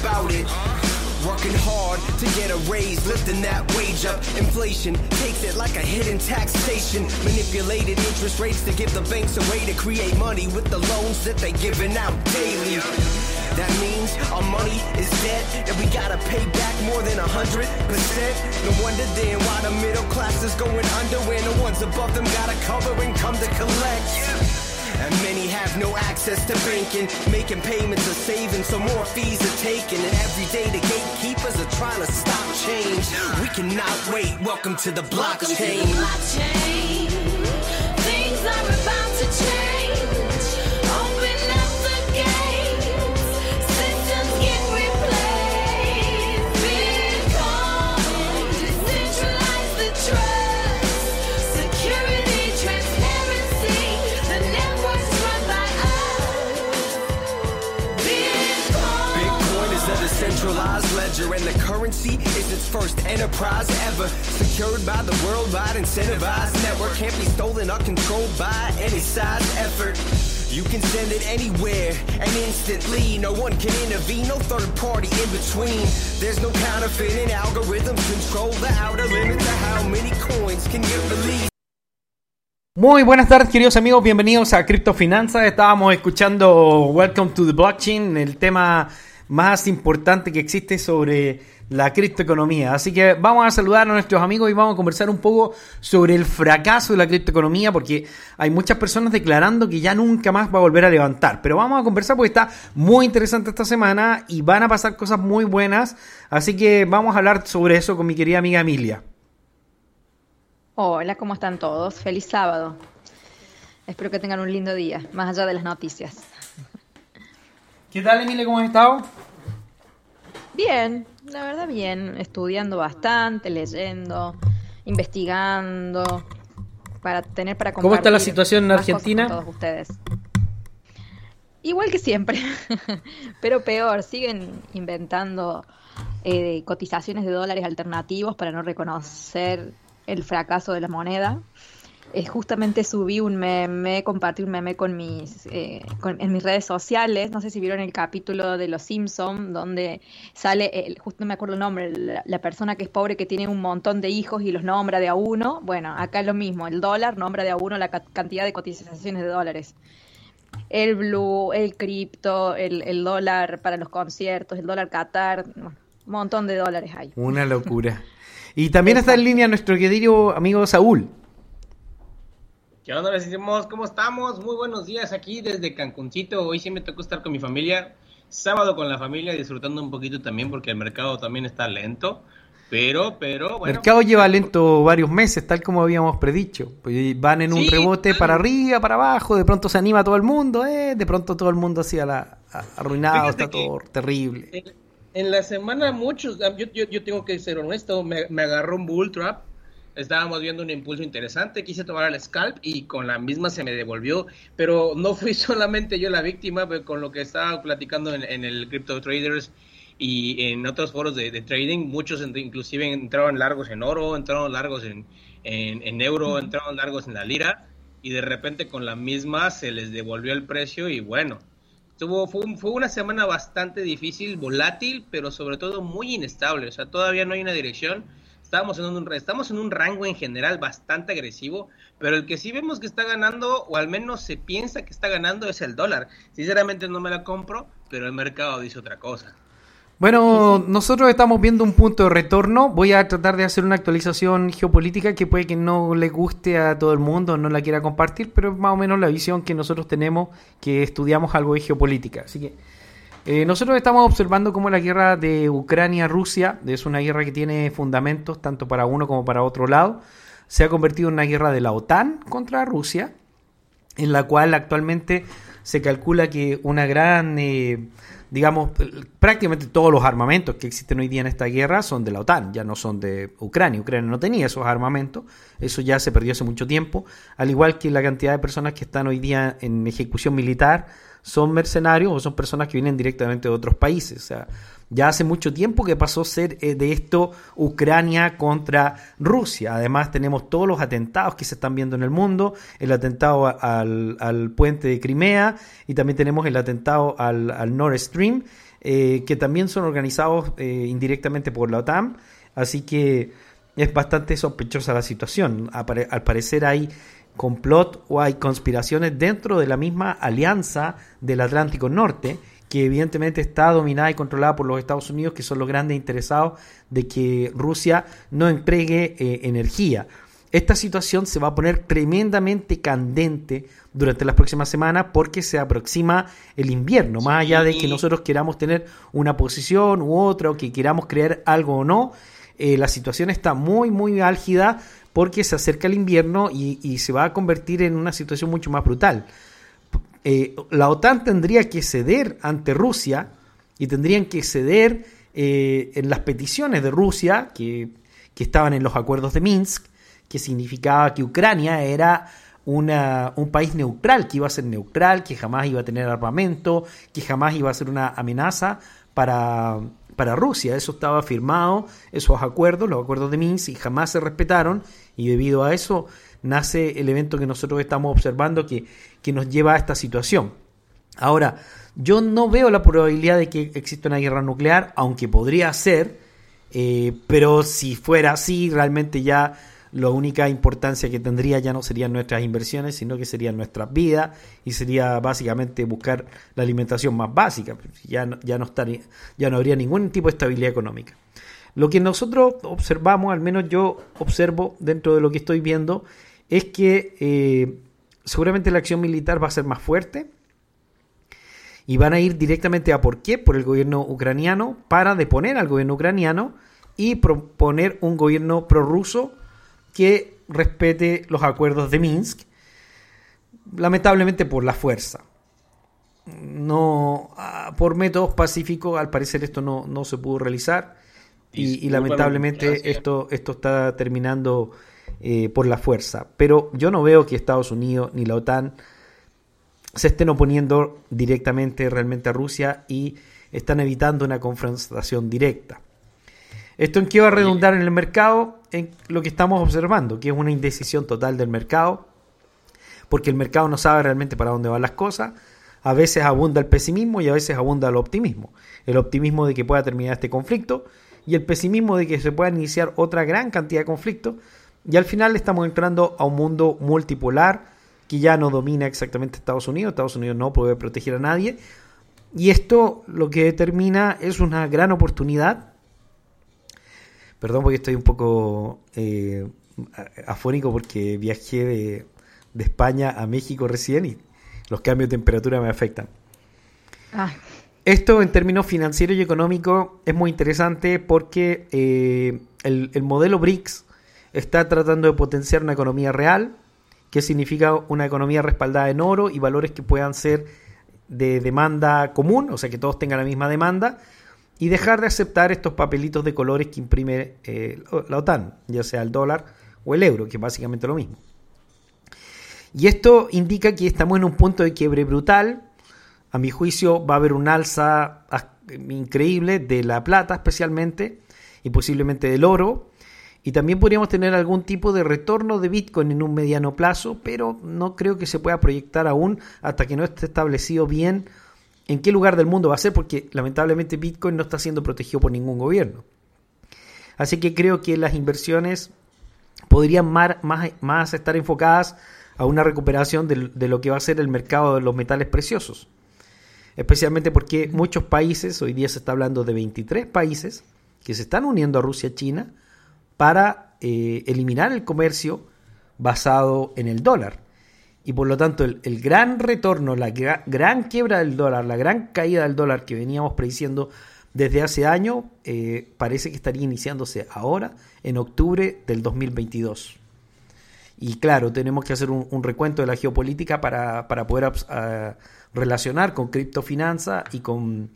about it? Working hard to get a raise, lifting that wage up. Inflation takes it like a hidden taxation. Manipulated interest rates to give the banks a way to create money with the loans that they're giving out daily. That means our money is dead and we gotta pay back more than a hundred percent. No wonder then why the middle class is going under when the ones above them gotta cover and come to collect. And many have no access to banking, making payments or saving, so more fees are taken. And every day the gatekeepers are trying to stop change. We cannot wait. Welcome to the blockchain. Welcome to the blockchain. Ledger, and the currency is its first enterprise ever. Secured by the worldwide incentivized network, can't be stolen or controlled by any size effort. You can send it anywhere and instantly. No one can intervene, no third party in between. There's no counterfeiting algorithms control the outer limit to how many coins can get released. Muy buenas tardes, queridos amigos. Bienvenidos a Criptofinanzas. Estábamos escuchando Welcome to the Blockchain, el tema más importante que existe sobre la criptoeconomía. Así que vamos a saludar a nuestros amigos y vamos a conversar un poco sobre el fracaso de la criptoeconomía, porque hay muchas personas declarando que ya nunca más va a volver a levantar. Pero vamos a conversar porque está muy interesante esta semana y van a pasar cosas muy buenas. Así que vamos a hablar sobre eso con mi querida amiga Emilia. Hola, ¿cómo están todos? Feliz sábado. Espero que tengan un lindo día, más allá de las noticias. ¿Qué tal, Emilia? ¿Cómo has estado? Bien, la verdad bien, estudiando bastante, leyendo, investigando, para tener para ¿Cómo está la compartir situación en Argentina? con todos ustedes. Igual que siempre, pero peor, siguen inventando eh, cotizaciones de dólares alternativos para no reconocer el fracaso de la moneda. Eh, justamente subí un meme, compartí un meme con mis, eh, con- en mis redes sociales. No sé si vieron el capítulo de Los Simpson donde sale, el, justo no me acuerdo el nombre, la, la persona que es pobre que tiene un montón de hijos y los nombra de a uno. Bueno, acá es lo mismo, el dólar nombra de a uno la ca- cantidad de cotizaciones de dólares. El blue, el cripto, el, el dólar para los conciertos, el dólar Qatar, bueno, un montón de dólares hay. Una locura. Y también está en línea nuestro querido amigo Saúl. ¿Qué onda? Les decimos, ¿cómo estamos? Muy buenos días aquí desde Cancuncito. Hoy sí me tocó estar con mi familia. Sábado con la familia, disfrutando un poquito también porque el mercado también está lento. Pero, pero, El bueno. mercado lleva lento varios meses, tal como habíamos predicho. Pues van en un Sí, rebote claro. para arriba, para abajo, de pronto se anima todo el mundo, eh, de pronto todo el mundo así a la, a- arruinado, Fíjate está todo terrible. En, en la semana muchos, ah, yo, yo, yo tengo que ser honesto, me, me agarró un bull trap. Estábamos viendo un impulso interesante, quise tomar el scalp y con la misma se me devolvió, pero no fui solamente yo la víctima, pues, con lo que estaba platicando en, en el Crypto Traders y en otros foros de, de trading, muchos ent- inclusive entraron largos en oro, entraron largos en, en, en euro, entraron largos en la lira y de repente con la misma se les devolvió el precio y bueno, Estuvo, fue, un- fue una semana bastante difícil, volátil, pero sobre todo muy inestable. O sea, todavía no hay una dirección. Estamos en un, estamos en un rango en general bastante agresivo, pero el que sí vemos que está ganando, o al menos se piensa que está ganando, es el dólar. Sinceramente no me la compro, pero el mercado dice otra cosa. Bueno, nosotros estamos viendo un punto de retorno. Voy a tratar de hacer una actualización geopolítica que puede que no le guste a todo el mundo, no la quiera compartir, pero es más o menos la visión que nosotros tenemos que estudiamos algo de geopolítica. Así que eh, nosotros estamos observando cómo la guerra de Ucrania-Rusia es una guerra que tiene fundamentos tanto para uno como para otro lado. Se ha convertido en una guerra de la OTAN contra Rusia, en la cual actualmente se calcula que una gran eh, digamos, prácticamente todos los armamentos que existen hoy día en esta guerra son de la OTAN, ya no son de Ucrania. Ucrania no tenía esos armamentos, eso ya se perdió hace mucho tiempo, al igual que la cantidad de personas que están hoy día en ejecución militar son mercenarios o son personas que vienen directamente de otros países. O sea, ya hace mucho tiempo que pasó a ser eh, de esto Ucrania contra Rusia. Además tenemos todos los atentados que se están viendo en el mundo, el atentado al, al puente de Crimea y también tenemos el atentado al, al Nord Stream, eh, que también son organizados eh, indirectamente por la OTAN. Así que es bastante sospechosa la situación. Al parecer hay complot o hay conspiraciones dentro de la misma alianza del Atlántico Norte, que evidentemente está dominada y controlada por los Estados Unidos, que son los grandes interesados de que Rusia no entregue eh, energía. Esta situación se va a poner tremendamente candente durante las próximas semanas porque se aproxima el invierno. Más allá de que nosotros queramos tener una posición u otra o que queramos creer algo o no, eh, la situación está muy, muy álgida porque se acerca el invierno y, se va a convertir en una situación mucho más brutal. Eh, la OTAN tendría que ceder ante Rusia y tendrían que ceder eh, en las peticiones de Rusia que, que estaban en los acuerdos de Minsk, que significaba que Ucrania era una, un país neutral, que iba a ser neutral, que jamás iba a tener armamento, que jamás iba a ser una amenaza para, para Rusia. Eso estaba firmado, esos acuerdos, los acuerdos de Minsk, y jamás se respetaron, y debido a eso nace el evento que nosotros estamos observando que, que nos lleva a esta situación. Ahora, yo no veo la probabilidad de que exista una guerra nuclear, aunque podría ser, eh, pero si fuera así, realmente ya la única importancia que tendría ya no serían nuestras inversiones, sino que serían nuestras vidas y sería básicamente buscar la alimentación más básica. Ya no, ya no, estaría, ya no habría ningún tipo de estabilidad económica. Lo que nosotros observamos, al menos yo observo dentro de lo que estoy viendo, es que eh, seguramente la acción militar va a ser más fuerte y van a ir directamente a por qué, por el gobierno ucraniano, para deponer al gobierno ucraniano y proponer un gobierno prorruso que respete los acuerdos de Minsk, lamentablemente por la fuerza. No, ah, por métodos pacíficos, al parecer esto no, no se pudo realizar y, lamentablemente esto, esto está terminando eh, por la fuerza. Pero yo no veo que Estados Unidos ni la OTAN se estén oponiendo directamente realmente a Rusia y están evitando una confrontación directa. ¿Esto en qué va a redundar en el mercado? En lo que estamos observando, que es una indecisión total del mercado, porque el mercado no sabe realmente para dónde van las cosas. A veces abunda el pesimismo y a veces abunda el optimismo. El optimismo de que pueda terminar este conflicto y el pesimismo de que se pueda iniciar otra gran cantidad de conflictos. Y al final estamos entrando a un mundo multipolar que ya no domina exactamente Estados Unidos. Estados Unidos no puede proteger a nadie. Y esto lo que determina es una gran oportunidad. Perdón porque estoy un poco eh, afónico porque viajé de, de España a México recién y los cambios de temperatura me afectan. Ah, Esto en términos financieros y económicos es muy interesante porque eh, el, el modelo BRICS está tratando de potenciar una economía real, que significa una economía respaldada en oro y valores que puedan ser de demanda común, o sea que todos tengan la misma demanda, y dejar de aceptar estos papelitos de colores que imprime eh, la OTAN, ya sea el dólar o el euro, que es básicamente lo mismo. Y esto indica que estamos en un punto de quiebre brutal. A mi juicio va a haber un alza as- increíble de la plata especialmente y posiblemente del oro. Y también podríamos tener algún tipo de retorno de Bitcoin en un mediano plazo, pero no creo que se pueda proyectar aún hasta que no esté establecido bien en qué lugar del mundo va a ser, porque lamentablemente Bitcoin no está siendo protegido por ningún gobierno. Así que creo que las inversiones podrían más, más estar enfocadas a una recuperación de, lo que va a ser el mercado de los metales preciosos. Especialmente porque muchos países, hoy día se está hablando de 23 países, que se están uniendo a Rusia y China para eh, eliminar el comercio basado en el dólar. Y por lo tanto, el, gran retorno, la gra- gran quiebra del dólar, la gran caída del dólar que veníamos prediciendo desde hace años, eh, parece que estaría iniciándose ahora, en octubre del 2022. Y claro, tenemos que hacer un, recuento de la geopolítica para, para poder relacionar con criptofinanza y con,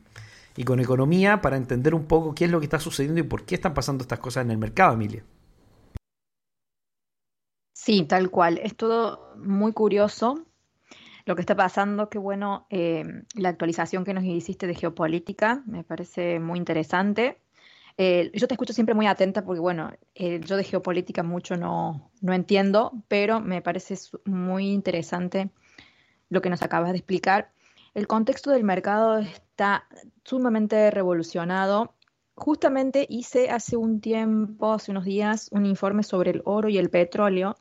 y con economía para entender un poco qué es lo que está sucediendo y por qué están pasando estas cosas en el mercado, Emilia. Sí, tal cual. Es todo muy curioso lo que está pasando. Qué bueno eh, la actualización que nos hiciste de geopolítica. Me parece muy interesante. Eh, yo te escucho siempre muy atenta porque, bueno, eh, yo de geopolítica mucho no, no entiendo, pero me parece muy interesante lo que nos acabas de explicar. El contexto del mercado está sumamente revolucionado. Justamente hice hace un tiempo, hace unos días, un informe sobre el oro y el petróleo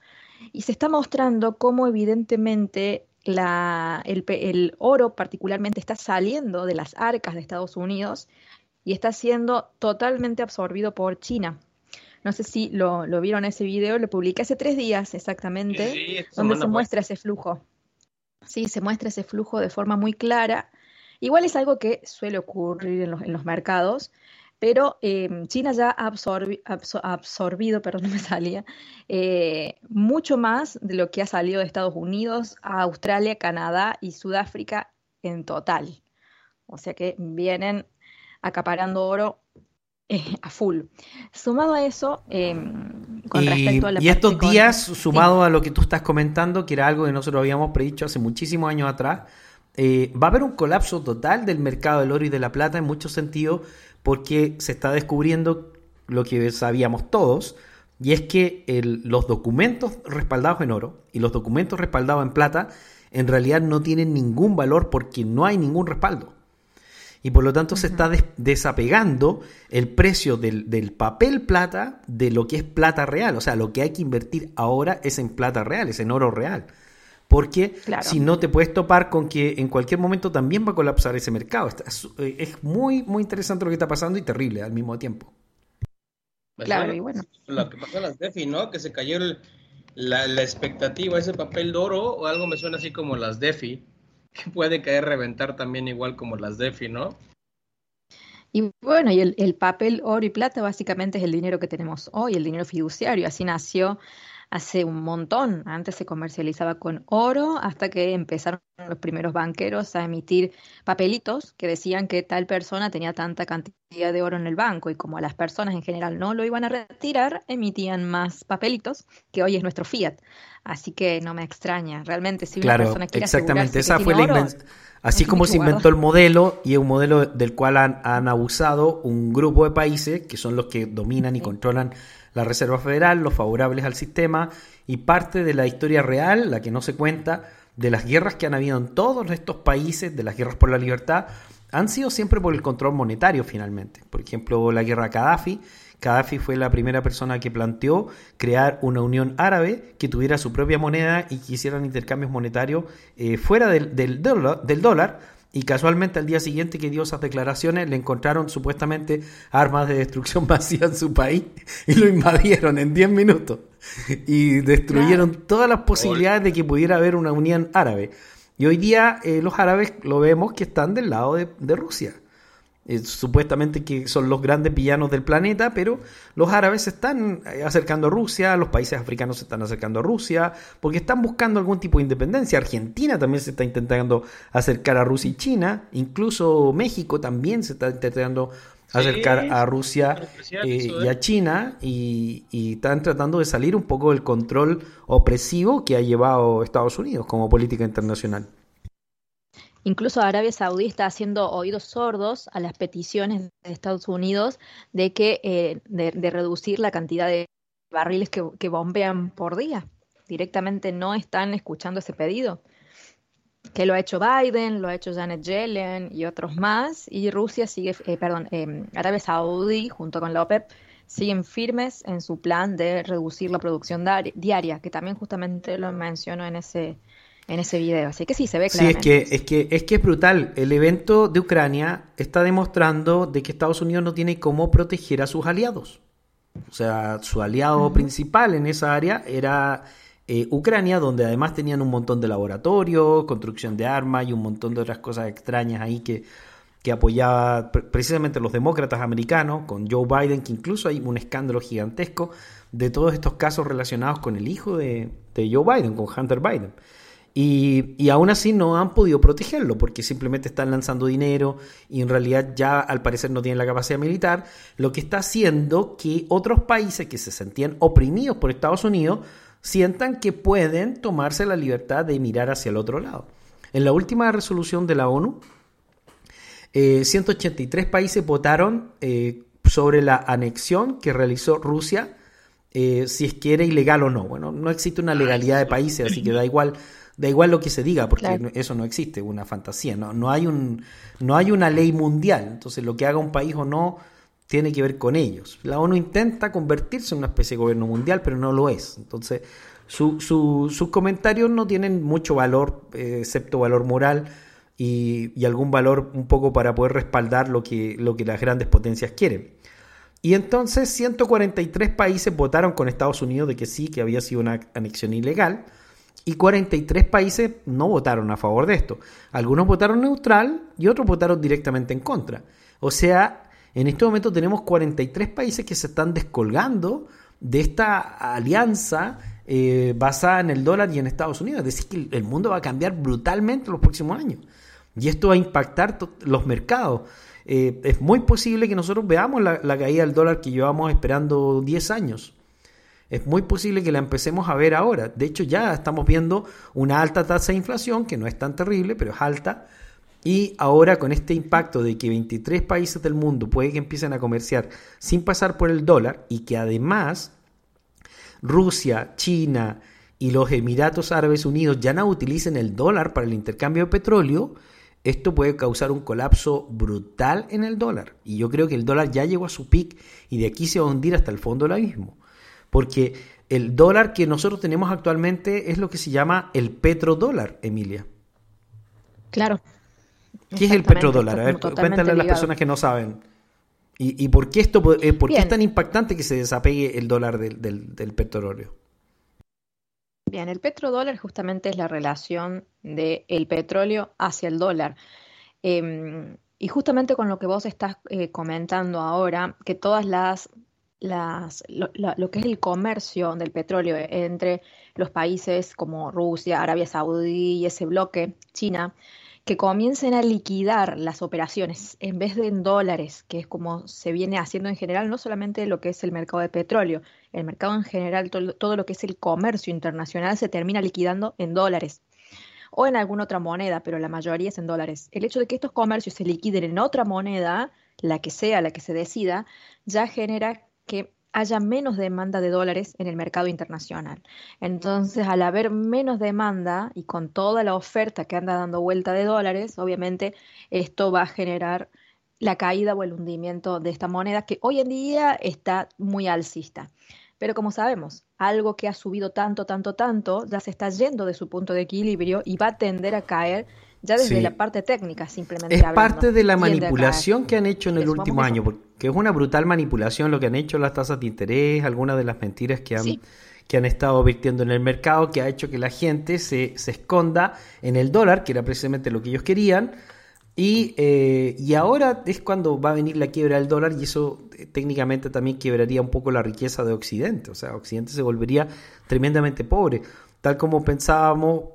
y se está mostrando cómo evidentemente la- el, oro particularmente está saliendo de las arcas de Estados Unidos y está siendo totalmente absorbido por China. No sé si lo, lo vieron ese video, lo publiqué hace tres días exactamente, Sí, donde se muestra ese flujo. Sí, se muestra ese flujo de forma muy clara. Igual es algo que suele ocurrir en los, en los mercados, pero eh, China ya ha absorbi- abso- absorbido, perdón, no me salía, eh, mucho más de lo que ha salido de Estados Unidos, a Australia, Canadá y Sudáfrica en total. O sea que vienen acaparando oro eh, a full. Sumado a eso, eh, con Y, respecto a la y estos días, sí. sumado a lo que tú estás comentando, que era algo que nosotros habíamos predicho hace muchísimos años atrás, eh, va a haber un colapso total del mercado del oro y de la plata en muchos sentidos, porque se está descubriendo lo que sabíamos todos, y es que el- los documentos respaldados en oro y los documentos respaldados en plata en realidad no tienen ningún valor porque no hay ningún respaldo. Y por lo tanto se está des- desapegando el precio del, del papel plata de lo que es plata real. O sea, lo que hay que invertir ahora es en plata real, es en oro real. Porque Claro. si no te puedes topar con que en cualquier momento también va a colapsar ese mercado. Es, eh, es muy, muy interesante lo que está pasando y terrible al mismo tiempo. Pues Claro, y bueno. Lo que pasó en las DeFi, ¿no? Que se cayó el- la, la expectativa, ese papel de oro, o algo me suena así como las DeFi, que puede caer reventar también igual como las DeFi, ¿no? Y bueno, y el, el papel oro y plata básicamente es el dinero que tenemos hoy, el dinero fiduciario. Así nació hace un montón. Antes se comercializaba con oro hasta que empezaron los primeros banqueros a emitir papelitos que decían que tal persona tenía tanta cantidad de oro en el banco y como a las personas en general no lo iban a retirar, emitían más papelitos, que hoy es nuestro fiat. Así que no me extraña. Realmente, si una Claro, persona quiere exactamente. Esa que fue la oro, Así como se inventó el modelo y es un modelo del cual han, han abusado un grupo de países que son los que dominan y Sí. controlan la Reserva Federal, los favorables al sistema y parte de la historia real, la que no se cuenta, de las guerras que han habido en todos estos países, de las guerras por la libertad, han sido siempre por el control monetario finalmente. Por ejemplo, la guerra Gaddafi. Gaddafi fue la primera persona que planteó crear una unión árabe que tuviera su propia moneda y que hicieran intercambios monetarios eh, fuera del, del dólar, del dólar. Y casualmente al día siguiente que dio esas declaraciones le encontraron supuestamente armas de destrucción masiva en su país y lo invadieron en 10 minutos. Y destruyeron todas las posibilidades de que pudiera haber una unión árabe. Y hoy día eh, los árabes lo vemos que están del lado de, de Rusia. Eh, supuestamente que son los grandes villanos del planeta, pero los árabes se están eh, acercando a Rusia, los países africanos se están acercando a Rusia, porque están buscando algún tipo de independencia. Argentina también se está intentando acercar a Rusia y China, incluso México también se está intentando Sí, acercar a Rusia eh, y ¿eh? a China y, y están tratando de salir un poco del control opresivo que ha llevado Estados Unidos como política internacional. Incluso Arabia Saudí está haciendo oídos sordos a las peticiones de Estados Unidos de que eh, de, de reducir la cantidad de barriles que, bombean por día. Directamente no están escuchando ese pedido. Que lo ha hecho Biden, lo ha hecho Janet Yellen y otros más. Y Rusia sigue, eh, perdón, eh, Arabia Saudí junto con la OPEP siguen firmes en su plan de reducir la producción diaria, que también justamente lo menciono en ese en ese video. Así que sí, se ve Sí, es claramente. que, es que es que es brutal. El evento de Ucrania está demostrando de que Estados Unidos no tiene cómo proteger a sus aliados. O sea, su aliado principal en esa área era eh, Ucrania, donde además tenían un montón de laboratorios, construcción de armas y un montón de otras cosas extrañas ahí que, que apoyaba pre- precisamente los demócratas americanos, con Joe Biden, que incluso hay un escándalo gigantesco de todos estos casos relacionados con el hijo de, de Joe Biden, con Hunter Biden. Y, y aún así no han podido protegerlo porque simplemente están lanzando dinero y en realidad ya al parecer no tienen la capacidad militar, lo que está haciendo que otros países que se sentían oprimidos por Estados Unidos sientan que pueden tomarse la libertad de mirar hacia el otro lado. En la última resolución de la ONU, eh, 183 países votaron eh, sobre la anexión que realizó Rusia, eh, si es que era ilegal o no. Bueno, no existe una legalidad de países, así que da igual, da igual lo que se diga, porque Claro. eso no existe, una fantasía. No, no, hay un, no hay una ley mundial. Entonces, lo que haga un país o no tiene que ver con ellos. La ONU intenta convertirse en una especie de gobierno mundial, pero no lo es. Entonces, su- su- sus comentarios no tienen mucho valor, eh, excepto valor moral y, y algún valor un poco para poder respaldar lo que, lo que las grandes potencias quieren. Y entonces 143 países votaron con Estados Unidos de que sí, que había sido una anexión ilegal, y 43 países no votaron a favor de esto. Algunos votaron neutral y otros votaron directamente en contra. O sea, en este momento tenemos 43 países que se están descolgando de esta alianza eh, basada en el dólar y en Estados Unidos. Es decir, que el- mundo va a cambiar brutalmente en los próximos años. Y esto va a impactar los mercados. Eh, es muy posible que nosotros veamos la caída del dólar que llevamos esperando 10 años. Es muy posible que la empecemos a ver ahora. De hecho, ya estamos viendo una alta tasa de inflación, que no es tan terrible, pero es alta. Y ahora con este impacto de que 23 países del mundo puede que empiecen a comerciar sin pasar por el dólar y que además Rusia, China y los Emiratos Árabes Unidos ya no utilicen el dólar para el intercambio de petróleo, esto puede causar un colapso brutal en el dólar. Y yo creo que el dólar ya llegó a su pic y de aquí se va a hundir hasta el fondo del abismo. Porque el dólar que nosotros tenemos actualmente es lo que se llama el petrodólar, Emilia. Claro. ¿Qué es el petrodólar? A ver, cuéntale a las ligado. personas que no saben. ¿Y, y por qué esto eh, por qué es tan impactante que se desapegue el dólar del, del, del petróleo? Bien, el petrodólar justamente es la relación del petróleo hacia el dólar. Em, y justamente con lo que vos estás eh, comentando ahora, que todas las, las lo, lo que es el comercio del petróleo entre los países como Rusia, Arabia Saudí y ese bloque, China, que comiencen a liquidar las operaciones en vez de en dólares, que es como se viene haciendo en general, no solamente lo que es el mercado de petróleo, el mercado en general, todo, todo lo que es el comercio internacional se termina liquidando en dólares o en alguna otra moneda, pero la mayoría es en dólares. El hecho de que estos comercios se liquiden en otra moneda, la que sea, la que se decida, ya genera que haya menos demanda de dólares en el mercado internacional. Entonces, al haber menos demanda y con toda la oferta que anda dando vuelta de dólares, obviamente esto va a generar la caída o el hundimiento de esta moneda que hoy en día está muy alcista. Pero como sabemos, algo que ha subido tanto, tanto, tanto, ya se está yendo de su punto de equilibrio y va a tender a caer ya desde Sí. la parte técnica, simplemente Es hablando. parte de la manipulación que han hecho en el último año, porque es una brutal manipulación lo que han hecho las tasas de interés, algunas de las mentiras que han, Sí. que han estado virtiendo en el mercado, que ha hecho que la gente se, se esconda en el dólar, que era precisamente lo que ellos querían, y, eh, y ahora es cuando va a venir la quiebra del dólar y eso eh, técnicamente también quebraría un poco la riqueza de Occidente, o sea, Occidente se volvería tremendamente pobre, tal como pensábamos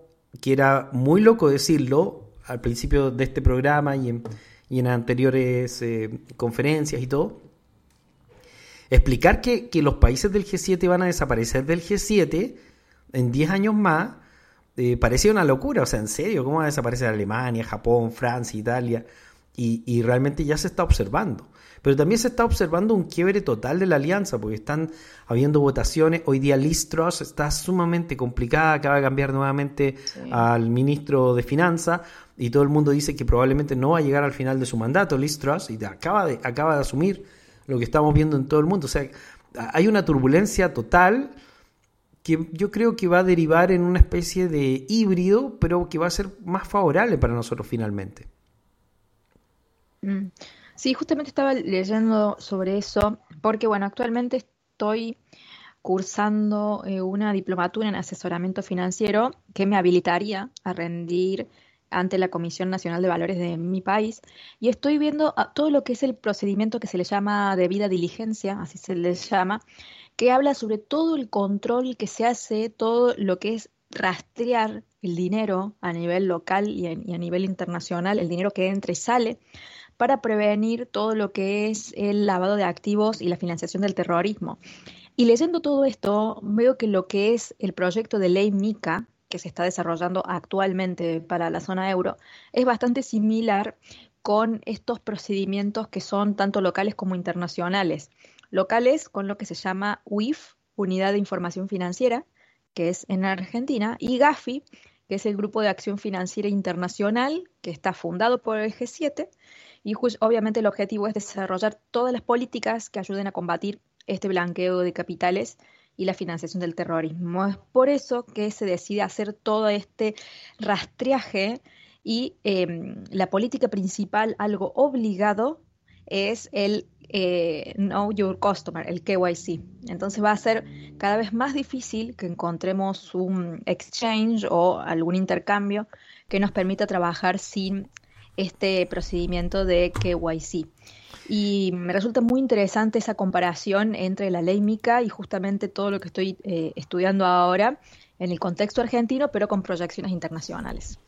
que era muy loco decirlo al principio de este programa y en, y en anteriores eh, conferencias y todo, explicar que, que los países del G7 van a desaparecer del G7 en 10 años más, eh, parecía una locura, o sea, en serio, ¿cómo va a desaparecer Alemania, Japón, Francia, Italia? Y, y realmente ya se está observando. Pero también se está observando un quiebre total de la alianza, porque están habiendo votaciones. Hoy día Liz Truss está sumamente complicada, acaba de cambiar nuevamente al ministro de Finanzas y todo el mundo dice que probablemente no va a llegar al final de su mandato Liz Truss y acaba de, acaba de asumir lo que estamos viendo en todo el mundo. O sea, hay una turbulencia total que yo creo que va a derivar en una especie de híbrido, pero que va a ser más favorable para nosotros finalmente. Mm. Sí, justamente estaba leyendo sobre eso, porque bueno, actualmente estoy cursando eh, una diplomatura en asesoramiento financiero que me habilitaría a rendir ante la Comisión Nacional de Valores de mi país. Y estoy viendo a- todo lo que es el procedimiento que se le llama debida diligencia, así se le llama, que habla sobre todo el control que se hace, todo lo que es rastrear el dinero a nivel local y a nivel internacional, el dinero que entra y sale, para prevenir todo lo que es el lavado de activos y la financiación del terrorismo. Y leyendo todo esto, veo que lo que es el proyecto de ley MICA, que se está desarrollando actualmente para la zona euro, es bastante similar con estos procedimientos que son tanto locales como internacionales. Locales con lo que se llama UIF, Unidad de Información Financiera, que es en Argentina, y GAFI, que es el Grupo de Acción Financiera Internacional, que está fundado por el G7, y obviamente el objetivo es desarrollar todas las políticas que ayuden a combatir este blanqueo de capitales y la financiación del terrorismo. Es por eso que se decide hacer todo este rastreaje y eh, la política principal, algo obligado, es el eh, Know Your Customer, el KYC. Entonces va a ser cada vez más difícil que encontremos un exchange o algún intercambio que nos permita trabajar sin este procedimiento de KYC. Y me resulta muy interesante esa comparación entre la ley MICA y justamente todo lo que estoy eh, estudiando ahora en el contexto argentino, pero con proyecciones internacionales.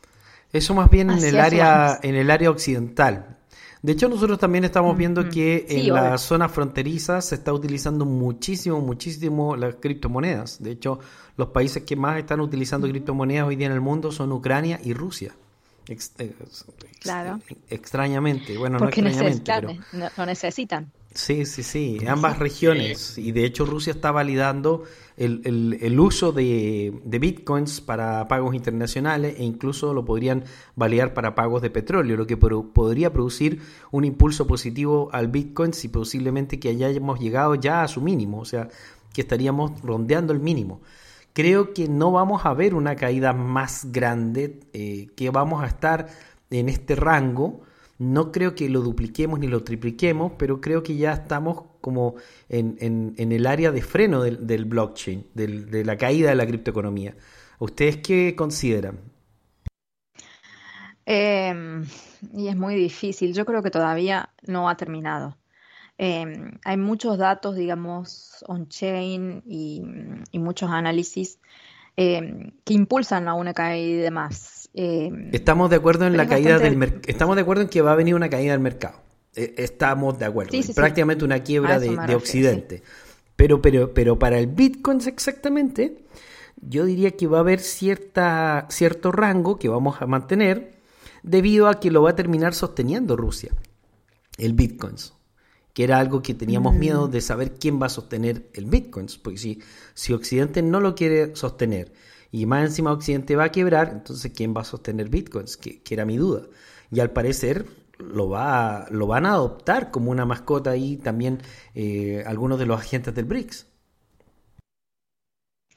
Eso más bien en el área, en el área occidental. De hecho, nosotros también estamos viendo Ujú. que Sí, en obvio. las zonas fronterizas se está utilizando muchísimo, muchísimo las criptomonedas. De hecho, los países que más están utilizando criptomonedas hoy día en el mundo son Ucrania y Rusia. Ex- eh, ex- Claro. Extrañamente, bueno, Porque no extrañamente, pero no- lo necesitan. Sí, sí, sí, ambas regiones. Y de hecho Rusia está validando el, el- el uso de, de bitcoins para pagos internacionales e incluso lo podrían validar para pagos de petróleo, lo que pro- podría producir un impulso positivo al bitcoin si posiblemente que hayamos llegado ya a su mínimo, o sea, que estaríamos rondeando el mínimo. Creo que no vamos a ver una caída más grande, eh, que vamos a estar en este rango. No creo que lo dupliquemos ni lo tripliquemos, pero creo que ya estamos como en, en- el área de freno del, blockchain, del- de la caída de la criptoeconomía. ¿Ustedes qué consideran? Eh, y es muy difícil. Yo creo que todavía no ha terminado. Eh, hay muchos datos, digamos, on-chain y, y muchos análisis eh, que impulsan a una caída más. Eh, Estamos de acuerdo en la caída del mercado. Estamos de acuerdo en que va a venir una caída del mercado. Eh, Estamos de acuerdo. Sí, sí, sí. Prácticamente una quiebra de, Occidente. Pero, pero, pero para el Bitcoin exactamente, yo diría que va a haber cierta, cierto rango que vamos a mantener debido a que lo va a terminar sosteniendo Rusia, el Bitcoins, que era algo que teníamos miedo de saber quién va a sostener el Bitcoins, porque si, si Occidente no lo quiere sostener y más encima Occidente va a quebrar, entonces ¿quién va a sostener Bitcoins? Que, que era mi duda. Y al parecer lo, va, lo van a adoptar como una mascota ahí también eh, algunos de los agentes del BRICS.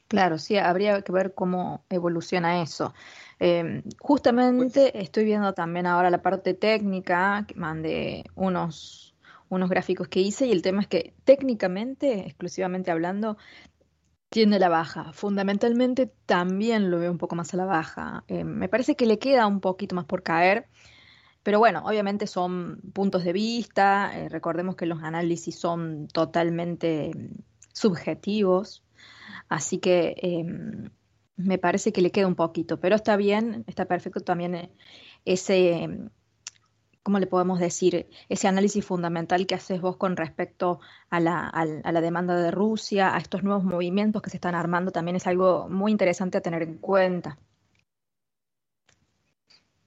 Claro, sí, habría que ver cómo evoluciona eso. Eh, justamente estoy viendo también ahora la parte técnica, que mandé unos, unos gráficos que hice y el tema es que técnicamente, exclusivamente hablando, tiene la baja. Fundamentalmente también lo veo un poco más a la baja. Eh, me parece que le queda un poquito más por caer, pero bueno, obviamente son puntos de vista. eh, recordemos que los análisis son totalmente mm, subjetivos. Así que eh, me parece que le queda un poquito, pero está bien, está perfecto también eh, ese, eh, ¿cómo le podemos decir? Ese análisis fundamental que haces vos con respecto a la, a la demanda de Rusia, a estos nuevos movimientos que se están armando, también es algo muy interesante a tener en cuenta.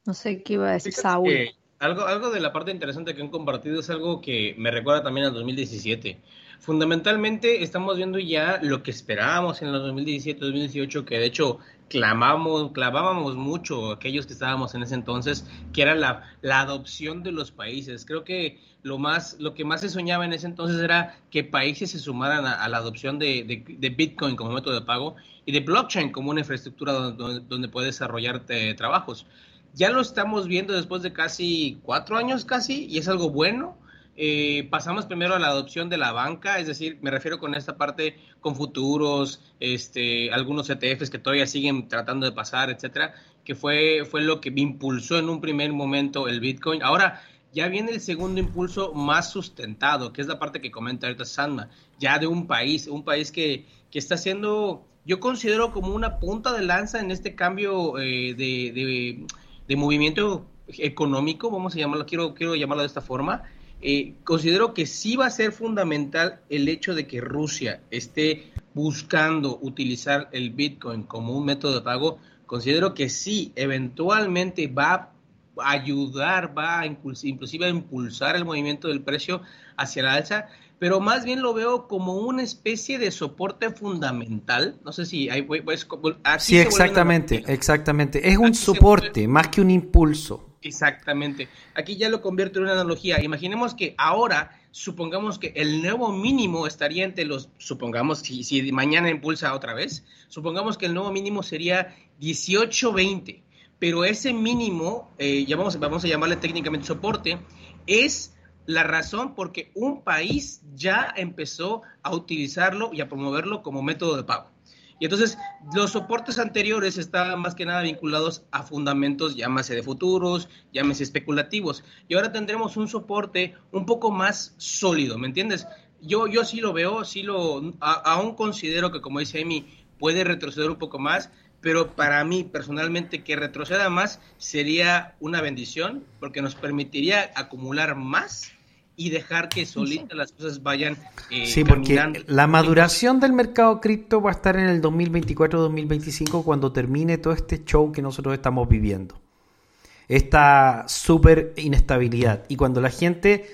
No sé qué iba a decir Saúl. algo, algo de la parte interesante que han compartido es algo que me recuerda también al 2017. Fundamentalmente estamos viendo ya lo que esperábamos en el 2017-2018, que de hecho clamamos, clamábamos mucho aquellos que estábamos en ese entonces, que era la, la adopción de los países. Creo que lo más, lo que más se soñaba en ese entonces era que países se sumaran a, la adopción de, de- de Bitcoin como método de pago y de blockchain como una infraestructura donde, donde puedes desarrollarte trabajos. Ya lo estamos viendo después de casi cuatro años casi y es algo bueno. Eh, pasamos primero a la adopción de la banca, es decir, me refiero con esta parte con futuros, este, algunos ETFs que todavía siguen tratando de pasar, etcétera, que fue, fue lo que impulsó en un primer momento el Bitcoin. Ahora ya viene el segundo impulso más sustentado, que es la parte que comenta ahorita Sandma, ya de un país, un país que, que está siendo yo considero como una punta de lanza en este cambio eh, de, de- de movimiento económico, vamos a llamarlo, quiero, quiero llamarlo de esta forma. Eh, considero que sí va a ser fundamental el hecho de que Rusia esté buscando utilizar el Bitcoin como un método de pago. Considero que sí, eventualmente va a ayudar, va a inclusive a impulsar el movimiento del precio hacia la alza, pero más bien lo veo como una especie de soporte fundamental. No sé si hay, pues, Sí, exactamente, exactamente. Es un soporte más que un impulso. Exactamente. Aquí ya lo convierto en una analogía. Imaginemos que ahora, supongamos que el nuevo mínimo estaría entre los, supongamos, si, si mañana impulsa otra vez, supongamos que el nuevo mínimo sería 18.20, pero ese mínimo, eh, vamos, vamos a llamarle técnicamente soporte, es la razón porque un país ya empezó a utilizarlo y a promoverlo como método de pago. Y entonces los soportes anteriores estaban más que nada vinculados a fundamentos, llámese de futuros, llámese especulativos. Y ahora tendremos un soporte un poco más sólido, ¿me entiendes? Yo, yo sí lo veo, sí lo, aún considero que como dice Amy, puede retroceder un poco más, pero para mí personalmente que retroceda más sería una bendición porque nos permitiría acumular más y dejar que solitas las cosas vayan eh, Sí, porque caminando. la maduración del mercado cripto va a estar en el 2024-2025 cuando termine todo este show que nosotros estamos viviendo. Esta súper inestabilidad. Y cuando la gente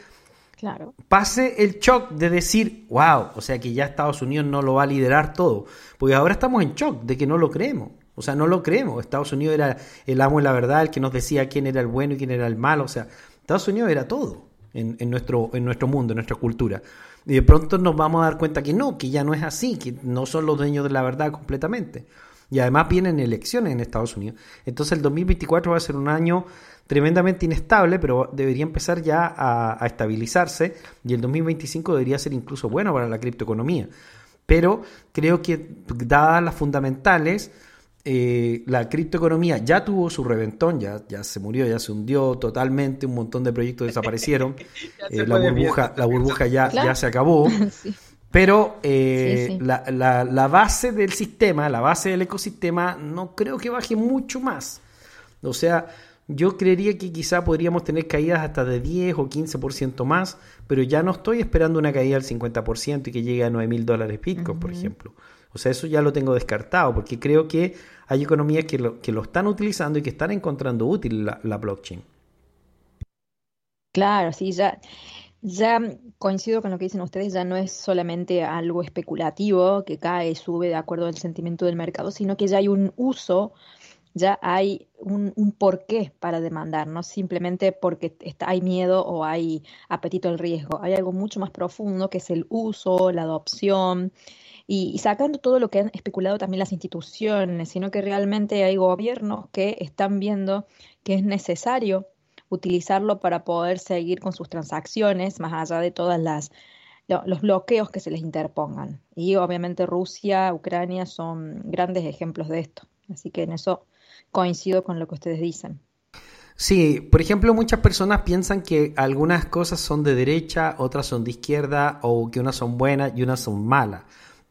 Claro. pase el shock de decir, wow, o sea que ya Estados Unidos no lo va a liderar todo. Porque ahora estamos en shock de que no lo creemos. O sea, no lo creemos. Estados Unidos era el amo de la verdad, el que nos decía quién era el bueno y quién era el malo. O sea, Estados Unidos era todo en, en nuestro, en nuestro mundo, en nuestra cultura. Y de pronto nos vamos a dar cuenta que no, que ya no es así, que no son los dueños de la verdad completamente. Y además vienen elecciones en Estados Unidos. Entonces el 2024 va a ser un año tremendamente inestable, pero debería empezar ya a, a estabilizarse y el 2025 debería ser incluso bueno para la criptoeconomía. Pero creo que dadas las fundamentales, eh, la criptoeconomía ya tuvo su reventón, ya, ya se murió, ya se hundió totalmente, un montón de proyectos desaparecieron, eh, la burbuja, la burbuja ya, Claro. ya se acabó. Sí. Pero eh, Sí, sí. La, la- la base del sistema, la base del ecosistema, no creo que baje mucho más. O sea, yo creería que quizá podríamos tener caídas hasta de 10 o 15% más, pero ya no estoy esperando una caída del 50% y que llegue a 9 mil dólares Bitcoin, por ejemplo. O sea, eso ya lo tengo descartado, porque creo que hay economías que lo, que lo están utilizando y que están encontrando útil la, blockchain. Claro, sí, ya, ya coincido con lo que dicen ustedes, ya no es solamente algo especulativo que cae, sube de acuerdo al sentimiento del mercado, sino que ya hay un uso, ya hay un, un porqué para demandar, no simplemente porque está, hay miedo o hay apetito al riesgo, hay algo mucho más profundo que es el uso, la adopción. Y, sacando todo lo que han especulado también las instituciones, sino que realmente hay gobiernos que están viendo que es necesario utilizarlo para poder seguir con sus transacciones, más allá de todas las lo- los bloqueos que se les interpongan. Y obviamente Rusia, Ucrania son grandes ejemplos de esto. Así que en eso coincido con lo que ustedes dicen. Sí, por ejemplo, muchas personas piensan que algunas cosas son de derecha, otras son de izquierda, o que unas son buenas y unas son malas.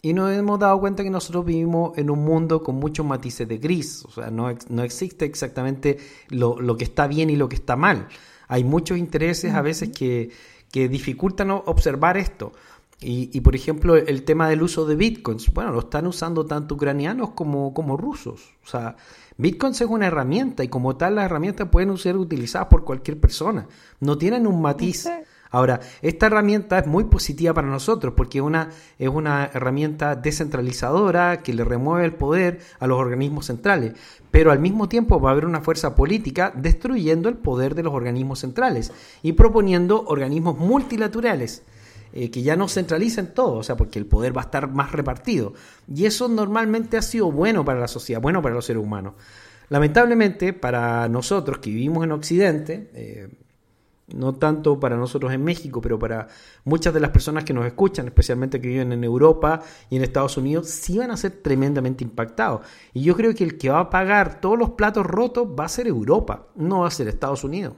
Y nos hemos dado cuenta que nosotros vivimos en un mundo con muchos matices de gris. O sea, no, no existe exactamente lo, lo que está bien y lo que está mal. Hay muchos intereses a veces que, que dificultan observar esto. Y, y, por ejemplo, el tema del uso de bitcoins, bueno, lo están usando tanto ucranianos como, como rusos. O sea, bitcoins es una herramienta y como tal las herramientas pueden ser utilizadas por cualquier persona. No tienen un matiz. Ahora, esta herramienta es muy positiva para nosotros porque una, es una herramienta descentralizadora que le remueve el poder a los organismos centrales, pero al mismo tiempo va a haber una fuerza política destruyendo el poder de los organismos centrales y proponiendo organismos multilaterales eh, que ya no centralicen todo, o sea, porque el poder va a estar más repartido. Y eso normalmente ha sido bueno para la sociedad, bueno para los seres humanos. Lamentablemente, para nosotros que vivimos en Occidente, eh, no tanto para nosotros en México, pero para muchas de las personas que nos escuchan, especialmente que viven en Europa y en Estados Unidos, sí van a ser tremendamente impactados. Y yo creo que el que va a pagar todos los platos rotos va a ser Europa, no va a ser Estados Unidos.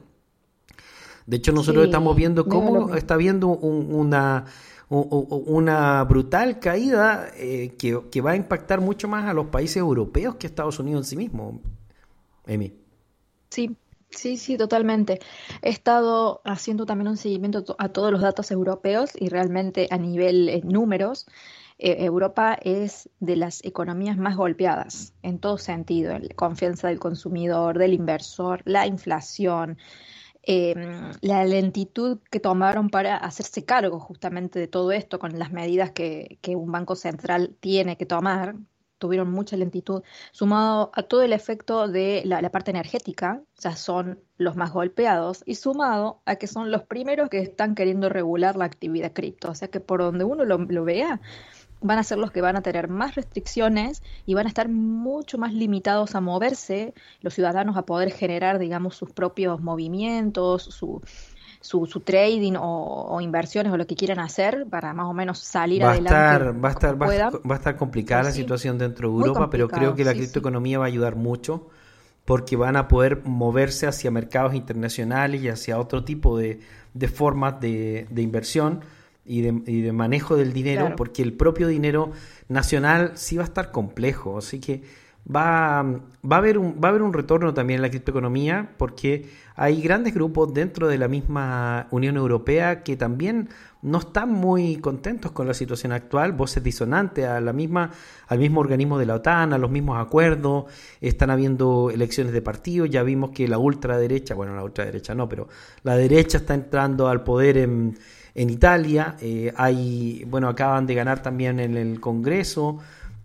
De hecho, nosotros Sí, estamos viendo cómo está viendo un- una, una brutal caída eh, que, que va a impactar mucho más a los países europeos que a Estados Unidos en sí mismo. Emi. Sí, sí, sí, totalmente. He estado haciendo también un seguimiento to- a todos los datos europeos y realmente a nivel eh, números, eh, Europa es de las economías más golpeadas en todo sentido, la confianza del consumidor, del inversor, la inflación, eh, la lentitud que tomaron para hacerse cargo justamente de todo esto con las medidas que, que un banco central tiene que tomar, tuvieron mucha lentitud, sumado a todo el efecto de la, parte energética, ya son los más golpeados, y sumado a que son los primeros que están queriendo regular la actividad cripto, o sea que por donde uno lo vea, van a ser los que van a tener más restricciones y van a estar mucho más limitados a moverse, los ciudadanos a poder generar, digamos, sus propios movimientos, su, su, su trading o, o inversiones o lo que quieran hacer para más o menos salir Va adelante estar, va a estar, va, a- puedan. va a estar complicada la Sí, situación dentro de Europa, pero creo que la sí, sí. criptoeconomía va a ayudar mucho porque van a poder moverse hacia mercados internacionales y hacia otro tipo de, de formas de, de inversión y de, y de manejo del dinero, Claro. porque el propio dinero nacional sí va a estar complejo, así que va, va, a haber un, va a haber un retorno también en la criptoeconomía porque hay grandes grupos dentro de la misma Unión Europea que también no están muy contentos con la situación actual, voces disonantes a la misma, al mismo organismo de la OTAN, a los mismos acuerdos, están habiendo elecciones de partido, ya vimos que la ultraderecha, bueno, la ultraderecha no, pero la derecha está entrando al poder en, en Italia, eh, hay, bueno, acaban de ganar también en el Congreso,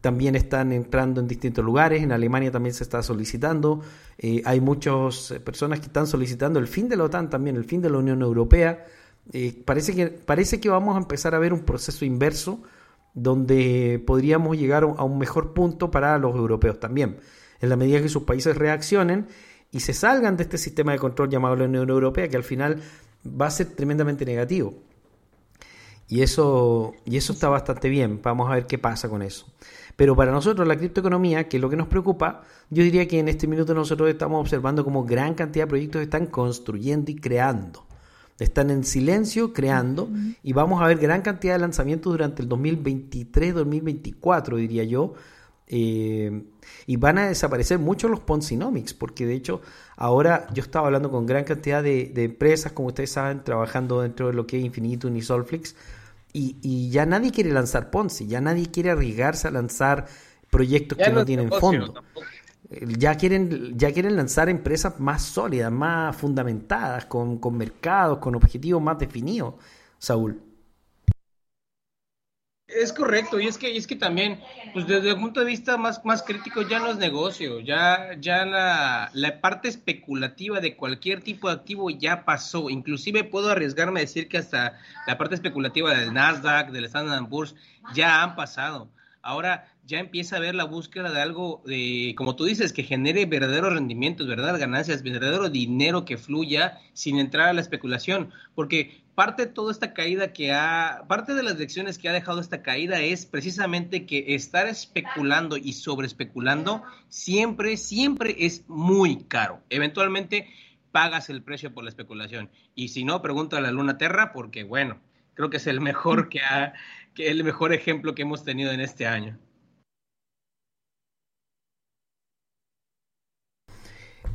también están entrando en distintos lugares, en Alemania también se está solicitando, eh, hay muchas eh, personas que están solicitando el fin de la OTAN también, el fin de la Unión Europea, eh, parece, que, parece que vamos a empezar a ver un proceso inverso donde podríamos llegar a un mejor punto para los europeos también, en la medida que sus países reaccionen y se salgan de este sistema de control llamado la Unión Europea, que al final va a ser tremendamente negativo. Y eso, y eso está bastante bien. Vamos a ver qué pasa con eso. Pero para nosotros la criptoeconomía, que es lo que nos preocupa, yo diría que en este minuto nosotros estamos observando como gran cantidad de proyectos están construyendo y creando. Están en silencio creando y vamos a ver gran cantidad de lanzamientos durante el 2023-2024, diría yo. Eh, y van a desaparecer muchos los Ponzinomics, porque de hecho ahora yo estaba hablando con gran cantidad de, de empresas, como ustedes saben, trabajando dentro de lo que es Infinitum y Solflix, y, y ya nadie quiere lanzar Ponzi, ya nadie quiere arriesgarse a lanzar proyectos Ya que no tienen fondo. tampoco. Eh, Ya quieren, ya quieren lanzar empresas más sólidas, más fundamentadas, con, con mercados, con objetivos más definidos, Saúl. Es correcto, y es que, es que también, pues desde el punto de vista más, más crítico, ya no es negocio, ya, ya la, la parte especulativa de cualquier tipo de activo ya pasó. Inclusive puedo arriesgarme a decir que hasta la parte especulativa del Nasdaq, del Standard Poor's, ya han pasado. Ahora ya empieza a haber la búsqueda de algo, de, como tú dices, que genere verdaderos rendimientos, verdaderas ganancias, verdadero dinero que fluya sin entrar a la especulación. Porque parte de toda esta caída que ha, parte de las lecciones que ha dejado esta caída es precisamente que estar especulando y sobre especulando siempre, siempre es muy caro. Eventualmente pagas el precio por la especulación. Y si no, pregunta a la Luna Terra, porque bueno, creo que es el mejor que ha, que el mejor ejemplo que hemos tenido en este año.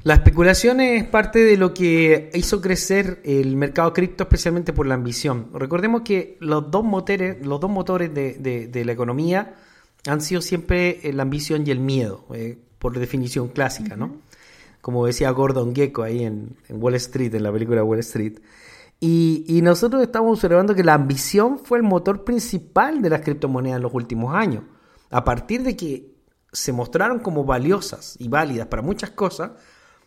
La especulación es parte de lo que hizo crecer el mercado cripto, especialmente por la ambición. Recordemos que los dos motores, los dos motores de, de- de la economía han sido siempre eh, la ambición y el miedo, eh, por definición clásica, ¿no? Como decía Gordon Gekko ahí en, en Wall Street, en la película Wall Street. Y, y nosotros estamos observando que la ambición fue el motor principal de las criptomonedas en los últimos años. A partir de que se mostraron como valiosas y válidas para muchas cosas,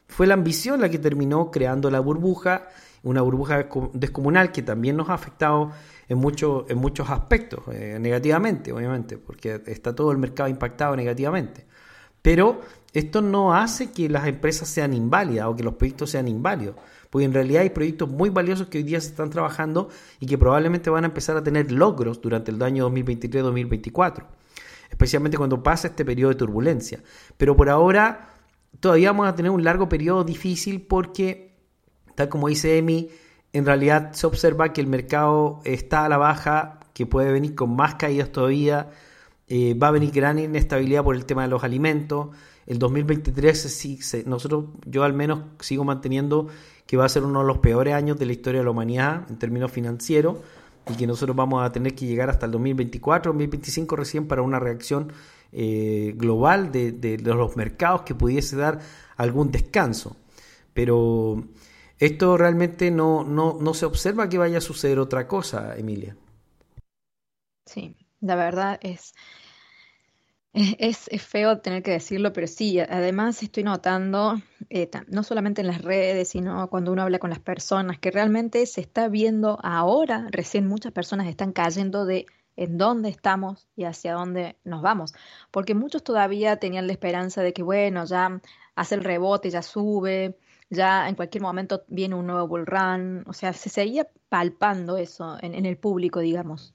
fue la ambición la que terminó creando la burbuja, una burbuja desco- descomunal que también nos ha afectado en, mucho- en muchos aspectos, eh, negativamente, obviamente, porque está todo el mercado impactado negativamente. Pero esto no hace que las empresas sean inválidas o que los proyectos sean inválidos, porque en realidad hay proyectos muy valiosos que hoy día se están trabajando y que probablemente van a empezar a tener logros durante el año 2023-2024, especialmente cuando pasa este periodo de turbulencia. Pero por ahora todavía vamos a tener un largo periodo difícil porque, tal como dice Emi, en realidad se observa que el mercado está a la baja que puede venir con más caídas todavía. Eh, va a venir gran inestabilidad por el tema de los alimentos. El 2023, sí, se- nosotros, yo al menos sigo manteniendo que va a ser uno de los peores años de la historia de la humanidad en términos financieros y que nosotros vamos a tener que llegar hasta el 2024, 2025 recién para una reacción eh, global de, de los mercados que pudiese dar algún descanso. Pero esto realmente no, no, no se observa que vaya a suceder otra cosa, Emilia. Sí, la verdad es, es, es- feo tener que decirlo, pero sí, además estoy notando, eh, no solamente en las redes, sino cuando uno habla con las personas, que realmente se está viendo ahora, recién muchas personas están cayendo de en dónde estamos y hacia dónde nos vamos, porque muchos todavía tenían la esperanza de que, bueno, ya hace el rebote, ya sube, ya en cualquier momento viene un nuevo bull run, o sea, se seguía palpando eso en el público, digamos.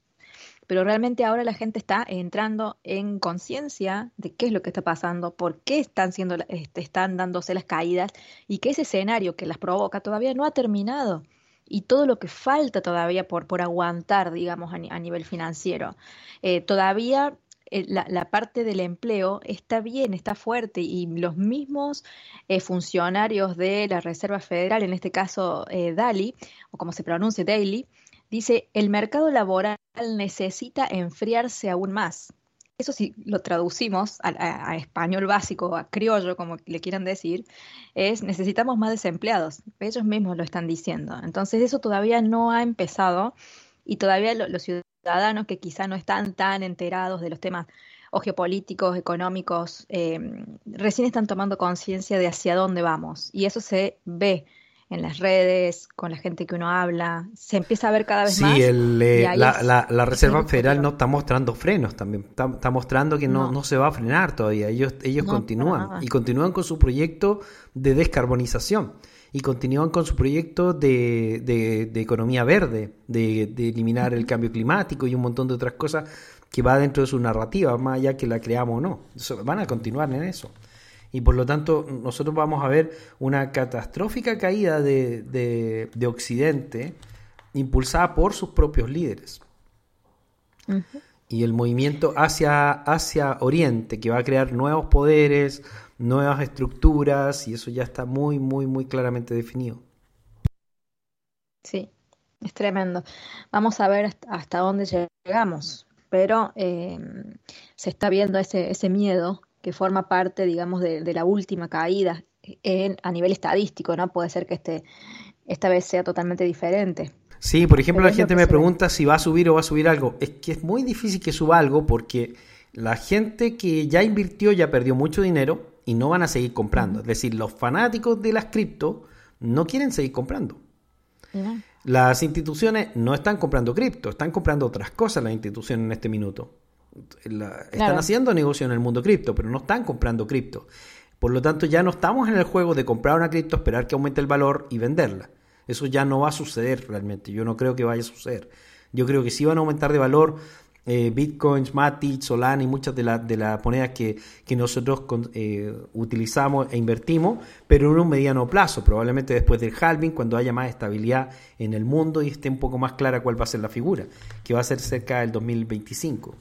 Pero realmente ahora la gente está entrando en conciencia de qué es lo que está pasando, por qué están siendo, este, están dándose las caídas y que ese escenario que las provoca todavía no ha terminado y todo lo que falta todavía por, por aguantar, digamos, a, ni- a nivel financiero. Eh, todavía eh, la, parte del empleo está bien, está fuerte y los mismos eh, funcionarios de la Reserva Federal, en este caso eh, Dali, o como se pronuncia, Daily, Dice, el mercado laboral necesita enfriarse aún más. Eso si lo traducimos a, español básico, a criollo, como le quieran decir, es necesitamos más desempleados. Ellos mismos lo están diciendo. Entonces eso todavía no ha empezado y todavía lo- los ciudadanos que quizá no están tan enterados de los temas geopolíticos, económicos, eh, recién están tomando conciencia de hacia dónde vamos. Y eso se ve en las redes, con la gente que uno habla, se empieza a ver cada vez más. Sí, eh, la, es- la- la es Reserva Federal no está mostrando frenos también, está, está mostrando que no, No. no se va a frenar todavía. Ellos, ellos No, continúan y continúan con su proyecto de descarbonización y continúan con su proyecto de, de- de economía verde, de, de eliminar el cambio climático y un montón de otras cosas que va dentro de su narrativa, más allá que la creamos o no. Van a continuar en eso. Y por lo tanto, nosotros vamos a ver una catastrófica caída de, de- de Occidente impulsada por sus propios líderes. Y el movimiento hacia, hacia Oriente, que va a crear nuevos poderes, nuevas estructuras, y eso ya está muy, muy, muy claramente definido. Sí, es tremendo. Vamos a ver hasta, hasta dónde llegamos, pero eh, se está viendo ese, ese miedo que forma parte, digamos, de, de la última caída en, a nivel estadístico, ¿no? Puede ser que este, esta vez sea totalmente diferente. Sí, por ejemplo, Pero la gente me pregunta si va a subir o va a subir algo. Es que es muy difícil que suba algo porque la gente que ya invirtió ya perdió mucho dinero y no van a seguir comprando. Es decir, los fanáticos de las cripto no quieren seguir comprando. Las instituciones no están comprando cripto, están comprando otras cosas las instituciones en este minuto. La- están Claro. haciendo negocio en el mundo cripto, pero no están comprando cripto. Por lo tanto, ya no estamos en el juego de comprar una cripto, esperar que aumente el valor y venderla. Eso ya no va a suceder realmente. Yo no creo que vaya a suceder. Yo creo que sí van a aumentar de valor eh, Bitcoins, Matic, Solana y muchas de, la- de las monedas que, que nosotros con- eh, utilizamos e invertimos, pero en un mediano plazo, probablemente después del halving, cuando haya más estabilidad en el mundo y esté un poco más clara cuál va a ser la figura, que va a ser cerca del 2025.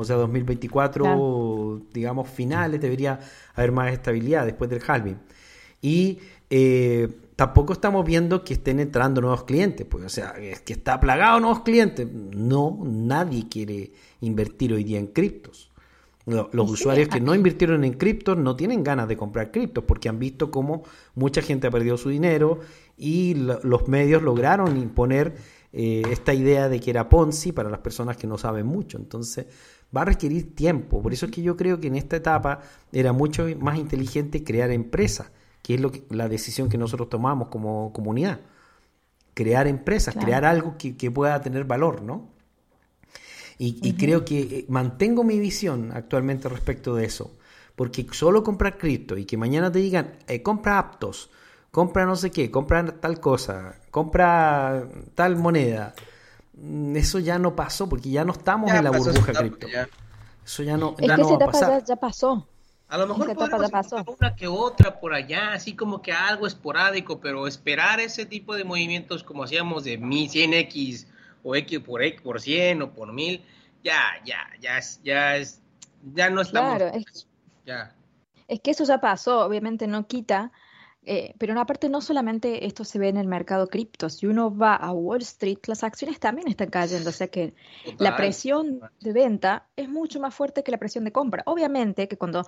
O sea, 2024, Claro. digamos, finales, debería haber más estabilidad después del halving. Y eh, tampoco estamos viendo que estén entrando nuevos clientes, pues, o sea, es que está plagado de nuevos clientes. No, nadie quiere invertir hoy día en criptos. Lo- Los sí, usuarios que ah, no invirtieron en criptos no tienen ganas de comprar criptos porque han visto cómo mucha gente ha perdido su dinero y lo- los medios lograron imponer eh, esta idea de que era Ponzi para las personas que no saben mucho. Entonces va a requerir tiempo. Por eso es que yo creo que en esta etapa era mucho más inteligente crear empresas, que es lo que, la decisión que nosotros tomamos como comunidad. Crear empresas, Claro. crear algo que, que pueda tener valor, ¿no? Y, y creo que eh, mantengo mi visión actualmente respecto de eso. Porque solo comprar cripto y que mañana te digan, eh, compra aptos, compra no sé qué, compra tal cosa, compra tal moneda. Mm, Eso ya no pasó porque ya no estamos Ya en la pasó burbuja cripto. ya. Eso ya no, Es ya que no esa va a etapa ya, pasar. ya pasó. A lo mejor podemos pasó. encontrar una que otra por allá, así como que algo esporádico, pero esperar ese tipo de movimientos como hacíamos de Mi 100X o X por X por 100 o por 1000, ya, ya, ya es, ya es, ya no estamos. Claro, es, Ya. es que eso ya pasó, obviamente no quita, eh, pero no, aparte no solamente esto se ve en el mercado cripto, si uno va a Wall Street, las acciones también están cayendo, o sea que la presión de venta es mucho más fuerte que la presión de compra. Obviamente que cuando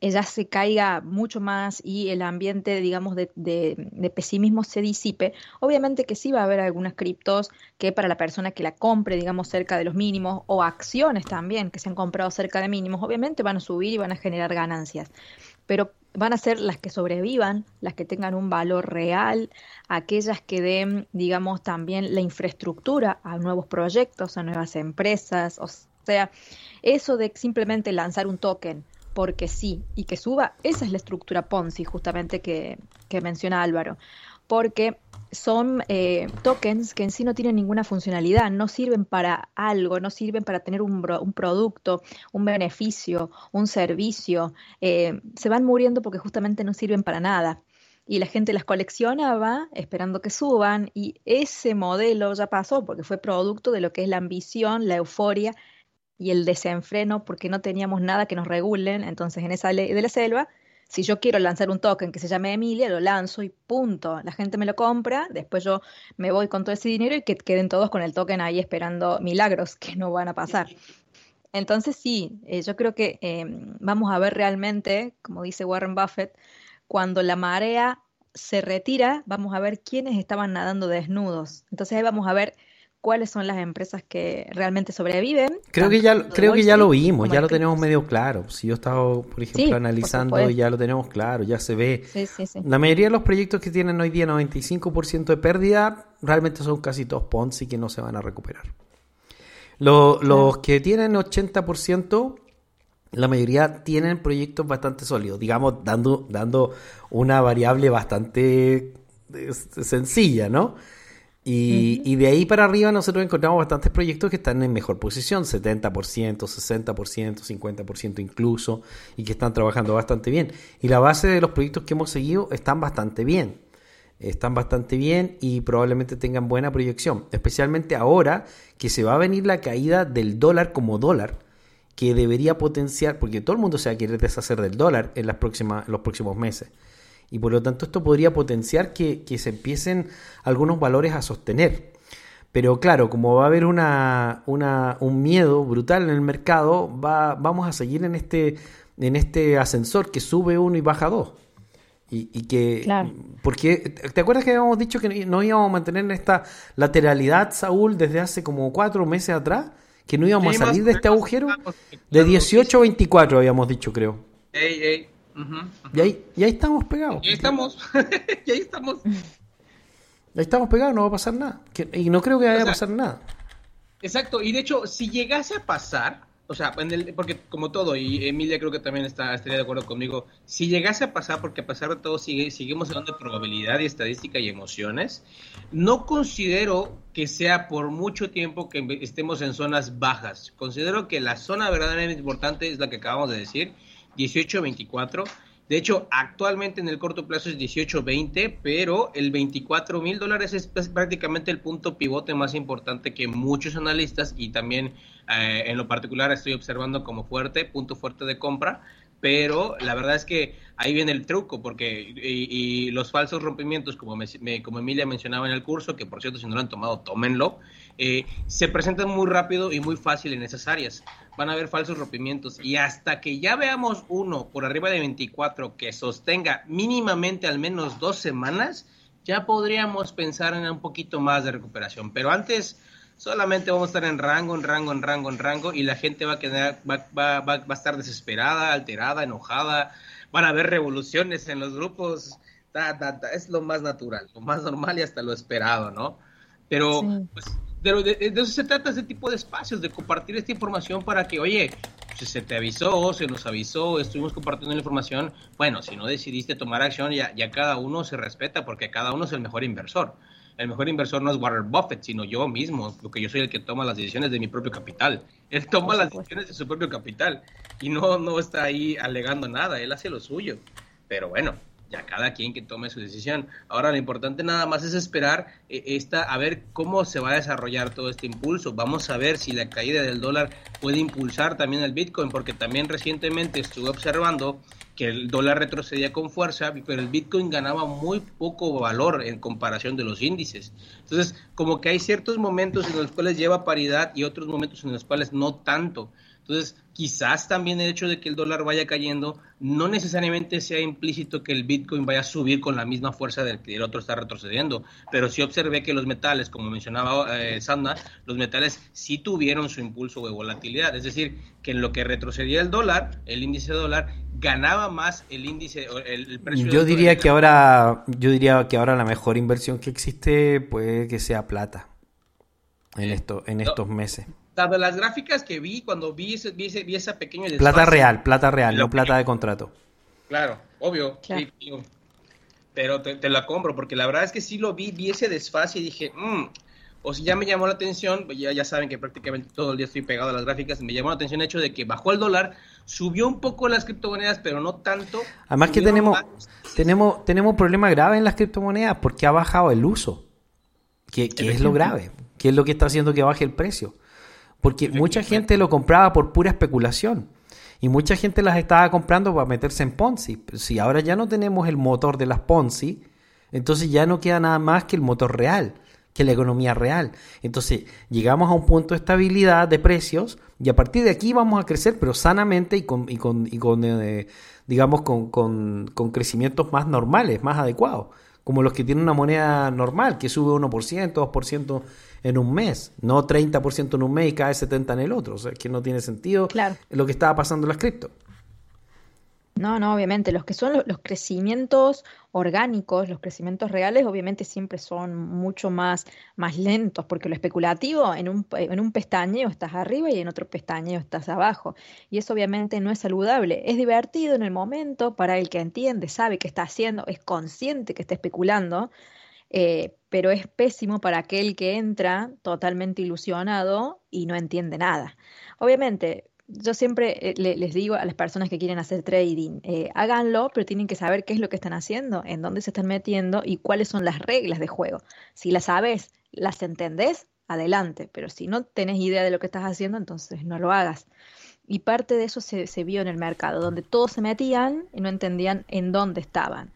ella se caiga mucho más y el ambiente, digamos, de, de- de pesimismo se disipe, obviamente que sí va a haber algunas criptos que para la persona que la compre, digamos, cerca de los mínimos, o acciones también que se han comprado cerca de mínimos, obviamente van a subir y van a generar ganancias. Pero van a ser las que sobrevivan, las que tengan un valor real, aquellas que den, digamos, también la infraestructura a nuevos proyectos, a nuevas empresas, o sea, eso de simplemente lanzar un token porque sí y que suba, esa es la estructura Ponzi justamente que, que menciona Álvaro, porque son eh, tokens que en sí no tienen ninguna funcionalidad, no sirven para algo, no sirven para tener un, un producto, un beneficio, un servicio, eh, se van muriendo porque justamente no sirven para nada. Y la gente las coleccionaba esperando que suban y ese modelo ya pasó porque fue producto de lo que es la ambición, la euforia y el desenfreno porque no teníamos nada que nos regulen. Entonces en esa ley de la selva, si yo quiero lanzar un token que se llame Emilia, lo lanzo y punto. La gente me lo compra, después yo me voy con todo ese dinero y que queden todos con el token ahí esperando milagros que no van a pasar. Entonces sí, eh, yo creo que eh, vamos a ver realmente, como dice Warren Buffett, cuando la marea se retira, vamos a ver quiénes estaban nadando desnudos. Entonces ahí vamos a ver cuáles son las empresas que realmente sobreviven. Creo que ya, creo que ya lo vimos, ya lo tenemos medio claro. Si yo he estado, por ejemplo, Sí, por analizando, supuesto. ya lo tenemos claro, ya se ve. Sí, sí, sí. La mayoría de los proyectos que tienen hoy día 95% de pérdida, realmente son casi todos Ponzi que no se van a recuperar. Lo- Los que tienen 80%, la mayoría tienen proyectos bastante sólidos, digamos, dando, dando una variable bastante eh, sencilla, ¿no? Y, y de ahí para arriba nosotros encontramos bastantes proyectos que están en mejor posición, 70%, 60%, 50% incluso, y que están trabajando bastante bien. Y la base de los proyectos que hemos seguido están bastante bien. Están bastante bien y probablemente tengan buena proyección. Especialmente ahora que se va a venir la caída del dólar como dólar, que debería potenciar, porque todo el mundo se va a querer deshacer del dólar en, las próximas, en los próximos meses. Y por lo tanto esto podría potenciar que, que se empiecen algunos valores a sostener. Pero claro, como va a haber una, una- un miedo brutal en el mercado, va, vamos a seguir en este, en este ascensor que sube uno y baja dos. Y, y que, Claro. porque, ¿te acuerdas que habíamos dicho que no íbamos a mantener esta lateralidad, Saúl, desde hace como cuatro meses atrás? Que no íbamos Sí, a salir de este agujero. De claro, 18 a 24 habíamos dicho, creo. Ey, ey. Y ahí, y ahí estamos pegados. Y ahí estamos. y ahí estamos. Ahí estamos pegados, no va a pasar nada. Que- y no creo que vaya O a pasar nada. Exacto, y de hecho, si llegase a pasar, o sea, en el- porque como todo, y Emilia creo que también está, estaría de acuerdo conmigo, si llegase a pasar, porque a pesar de todo sigue, seguimos hablando de probabilidad y estadística y emociones, no considero que sea por mucho tiempo que estemos en zonas bajas. Considero que la zona verdaderamente importante es la que acabamos de decir, 18-24. De hecho, actualmente en el corto plazo es 18-20, pero el 24 mil dólares es, prácticamente el punto pivote más importante que muchos analistas y también eh, en lo particular estoy observando como fuerte, punto fuerte de compra. Pero la verdad es que ahí viene el truco, porque y, y los falsos rompimientos, como, me- me- como Emilia mencionaba en el curso, que por cierto, si no lo han tomado, tómenlo, eh, se presentan muy rápido y muy fácil en esas áreas. Van a haber falsos rompimientos. Y hasta que ya veamos uno por arriba de 24 que sostenga mínimamente al menos dos semanas, ya podríamos pensar en un poquito más de recuperación. Pero antes solamente vamos a estar en rango, en rango, en rango, en rango, y la gente va a quedar, va, va, va, va a estar desesperada, alterada, enojada, van a haber revoluciones en los grupos, ta, es lo más natural, lo más normal y hasta lo esperado, ¿no? Pero Sí. pues, de, de- de eso se trata ese tipo de espacios, de compartir esta información para que, oye, si se te avisó, se nos avisó, estuvimos compartiendo la información, bueno, si no decidiste tomar acción, ya, ya cada uno se respeta porque cada uno es el mejor inversor. El mejor inversor no es Warren Buffett, sino yo mismo, porque yo soy el que toma las decisiones de mi propio capital. Él toma las decisiones de su propio capital y no, no está ahí alegando nada, él hace lo suyo. Pero bueno, ya cada quien que tome su decisión. Ahora lo importante nada más es esperar eh, esta, a ver cómo se va a desarrollar todo este impulso. Vamos a ver si la caída del dólar puede impulsar también el Bitcoin, porque también recientemente estuve observando que el dólar retrocedía con fuerza, pero el Bitcoin ganaba muy poco valor en comparación de los índices. Entonces, como que hay ciertos momentos en los cuales lleva paridad y otros momentos en los cuales no tanto. Entonces, quizás también el hecho de que el dólar vaya cayendo no necesariamente sea implícito que el Bitcoin vaya a subir con la misma fuerza del que el otro está retrocediendo, pero sí observé que los metales, como mencionaba eh, Sandra, los metales sí tuvieron su impulso de volatilidad, es decir, que en lo que retrocedía el dólar, el índice dólar, ganaba más el índice, el, el precio. Yo diría dólar. que ahora, yo diría que ahora la mejor inversión que existe puede que sea plata en esto, en No. estos meses. Dado las gráficas que vi cuando vi, ese, vi, ese- vi esa pequeña Plata desfase, real, plata real, no plata de contrato. Claro, obvio. Claro. sí, digo. pero te, te la compro, porque la verdad es que sí lo vi, vi ese desfase y dije, "Mm", o si ya me llamó la atención, pues ya, ya saben que prácticamente todo el día estoy pegado a las gráficas, me llamó la atención el hecho de que bajó el dólar, subió un poco las criptomonedas, pero no tanto. Además que tenemos, más. tenemos, tenemos un problema grave en las criptomonedas porque ha bajado el uso, que, que es lo grave, que es lo que está haciendo que baje el precio. Porque mucha gente lo compraba por pura especulación y mucha gente las estaba comprando para meterse en Ponzi. Si ahora ya no tenemos el motor de las Ponzi, entonces ya no queda nada más que el motor real, que la economía real. Entonces llegamos a un punto de estabilidad de precios y a partir de aquí vamos a crecer, pero sanamente y con, y con, y con eh, digamos, con, con, con crecimientos más normales, más adecuados, como los que tienen una moneda normal, que sube 1%, 2% en un mes, no 30% en un mes y cae 70% en el otro. O sea, es que no tiene sentido Claro. lo que estaba pasando en las cripto. No, no, obviamente, los que son los, los crecimientos orgánicos, los crecimientos reales, obviamente siempre son mucho más, más lentos, porque lo especulativo en un, en un pestañeo estás arriba y en otro pestañeo estás abajo. Y eso obviamente no es saludable. Es divertido en el momento para el que entiende, sabe qué está haciendo, es consciente que está especulando, eh, pero es pésimo para aquel que entra totalmente ilusionado y no entiende nada. Obviamente, yo siempre eh, le- les digo a las personas que quieren hacer trading, eh, háganlo, pero tienen que saber qué es lo que están haciendo, en dónde se están metiendo y cuáles son las reglas de juego. Si las sabes, las entendés, adelante, pero si no tenés idea de lo que estás haciendo, entonces no lo hagas. Y parte de eso se, se vio en el mercado, donde todos se metían y no entendían en dónde estaban.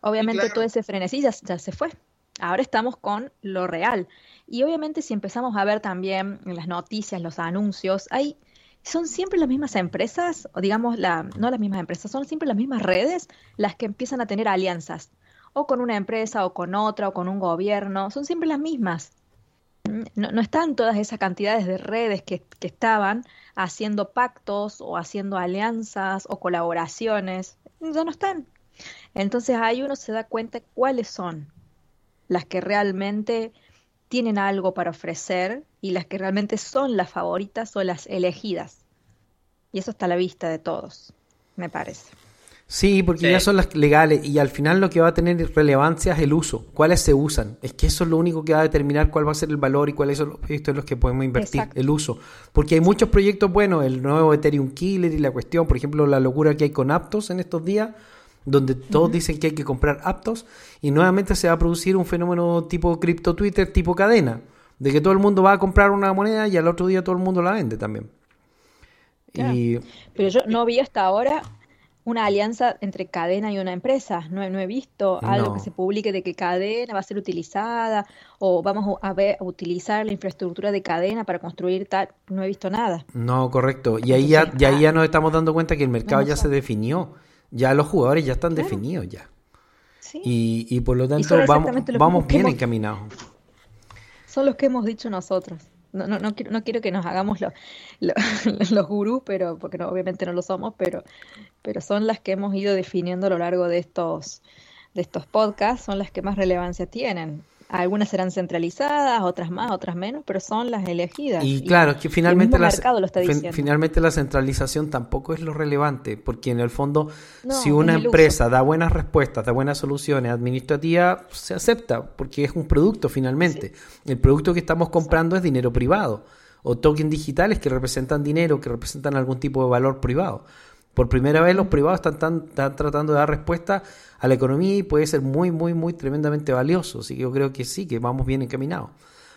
Obviamente claro. todo ese frenesí ya, ya se fue. Ahora estamos con lo real. Y obviamente si empezamos a ver también las noticias, los anuncios, hay, son siempre las mismas empresas, o digamos, la, no las mismas empresas, son siempre las mismas redes las que empiezan a tener alianzas, o con una empresa, o con otra, o con un gobierno, son siempre las mismas. No, no están todas esas cantidades de redes que, que estaban haciendo pactos o haciendo alianzas o colaboraciones, ya no están. Entonces ahí uno se da cuenta cuáles son las que realmente tienen algo para ofrecer y las que realmente son las favoritas o las elegidas. Y eso está a la vista de todos, me parece. Sí, porque Sí. ya son las legales y al final lo que va a tener relevancia es el uso, cuáles se usan. Es que eso es lo único que va a determinar cuál va a ser el valor y cuáles son los proyectos en los que podemos invertir, Exacto. el uso. Porque hay muchos proyectos buenos, el nuevo Ethereum Killer y la cuestión, por ejemplo, la locura que hay con Aptos en estos días, donde todos dicen que hay que comprar Aptos y nuevamente se va a producir un fenómeno tipo cripto Twitter, tipo cadena, de que todo el mundo va a comprar una moneda y al otro día todo el mundo la vende también. Claro. Y Pero yo no vi hasta ahora una alianza entre cadena y una empresa. No, he- no he visto algo No. que se publique de que cadena va a ser utilizada o vamos a ver a utilizar la infraestructura de cadena para construir tal. No he visto nada. No, correcto. Y ahí ya, Entonces, ya, ahí ah, ya nos estamos dando cuenta que el mercado no ya se definió. Ya los jugadores ya están Claro. definidos ya. Sí. Y, y por lo tanto vamos, vamos bien hemos- encaminados. Son los que hemos dicho nosotros. No, no, no, quiero, no quiero que nos hagamos lo- lo- los gurús, pero, porque no, obviamente no lo somos, pero, pero son las que hemos ido definiendo a lo largo de estos, de estos podcasts, son las que más relevancia tienen. Algunas serán centralizadas, otras más, otras menos, pero son las elegidas. Y claro, que finalmente la, fin- finalmente la centralización tampoco es lo relevante, porque en el fondo, No, si una uso. empresa da buenas respuestas, da buenas soluciones administrativas, se acepta, porque es un producto finalmente. El producto que estamos comprando es dinero privado, o tokens digitales que representan dinero, que representan algún tipo de valor privado. Por primera vez los privados están, tan- están tratando de dar respuesta a la economía y puede ser muy, muy, muy tremendamente valioso. Así que yo creo que sí, que vamos bien encaminados.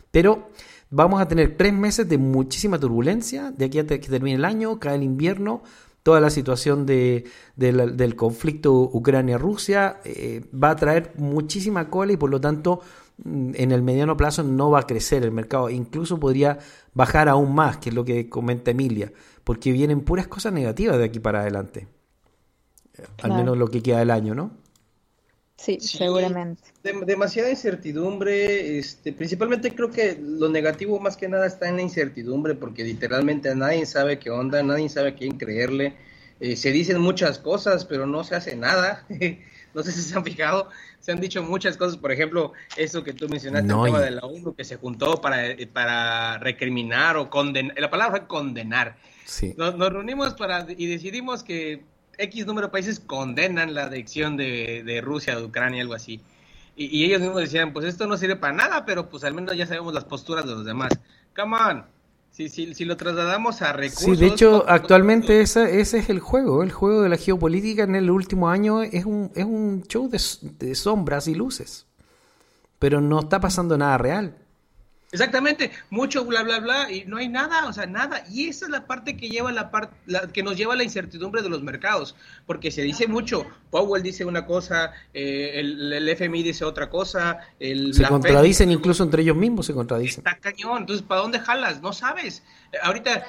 Pero vamos a tener tres meses de muchísima turbulencia, de aquí hasta que termine el año, cae el invierno, toda la situación de, del conflicto Ucrania-Rusia eh, va a traer muchísima cola y por lo tanto mm, en el mediano plazo no va a crecer el mercado, incluso podría bajar aún más, que es lo que comenta Emilia, porque vienen puras cosas negativas de aquí para adelante, Eh, al menos lo que queda del año, ¿no? Sí, Sí. seguramente. Dem- demasiada incertidumbre, este, principalmente creo que lo negativo más que nada está en la incertidumbre, porque literalmente nadie sabe qué onda, nadie sabe a quién creerle. Eh, se dicen muchas cosas, pero no se hace nada. no sé si se han fijado, se han dicho muchas cosas, por ejemplo, eso que tú mencionaste, No, el tema y- de la ONU que se juntó para, eh, para recriminar o condenar, la palabra fue condenar. Sí. Nos, nos reunimos para y decidimos que X número de países condenan la adhesión de, de Rusia, de Ucrania, algo así. Y, y ellos mismos decían, pues esto no sirve para nada, pero pues al menos ya sabemos las posturas de los demás. Come on. Si, si, si lo trasladamos a Sí, recursos... de hecho, no- actualmente ese, ese es el juego. El juego de la geopolítica en el último año es un, es un show de, de sombras y luces. Pero no está pasando nada real. Exactamente, mucho bla bla bla y no hay nada, o sea, nada. Y esa es la parte que lleva la parte que nos lleva a la incertidumbre de los mercados, porque se dice mucho, Powell dice una cosa, eh, el, el FMI dice otra cosa, el Se la Fed contradicen incluso entre ellos mismos, se contradicen. Está cañón, entonces ¿para dónde jalas? No sabes. Ahorita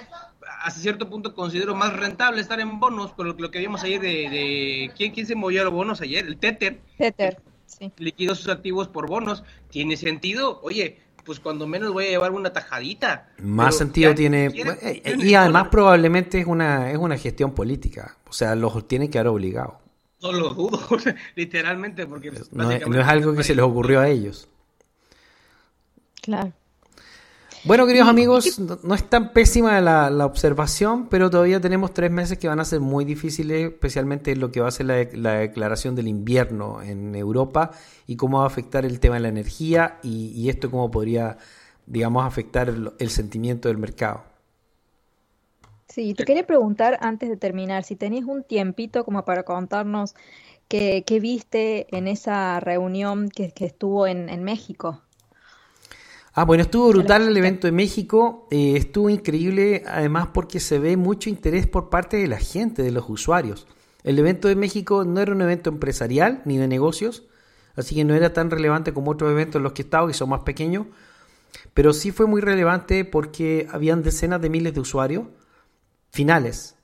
hasta cierto punto considero más rentable estar en bonos, por lo, lo que vimos ayer de, de ¿quién, quién se movió a los bonos ayer, el Tether Tether, sí. liquidó sus activos por bonos, tiene sentido. Oye, pues cuando menos voy a llevar una tajadita. Más Pero sentido tiene. quieren- eh, quieren Y además, probablemente es una, es una gestión política. O sea, los tienen que haber obligado. No lo dudo, literalmente, porque pues, No es, básicamente- no es algo que se les ocurrió a ellos. Claro. Bueno, queridos amigos, no, no es tan pésima la, la observación, pero todavía tenemos tres meses que van a ser muy difíciles, especialmente lo que va a ser la, la declaración del invierno en Europa y cómo va a afectar el tema de la energía y, y esto cómo podría, digamos, afectar el, el sentimiento del mercado. Sí, te quería preguntar antes de terminar, si tenías un tiempito como para contarnos qué, qué viste en esa reunión que, que estuvo en, en México. Ah, bueno, estuvo brutal el evento de México, eh, estuvo increíble además porque se ve mucho interés por parte de la gente, de los usuarios. El evento de México no era un evento empresarial ni de negocios, así que no era tan relevante como otros eventos en los que he estado, que son más pequeños, pero sí fue muy relevante porque habían decenas de miles de usuarios finales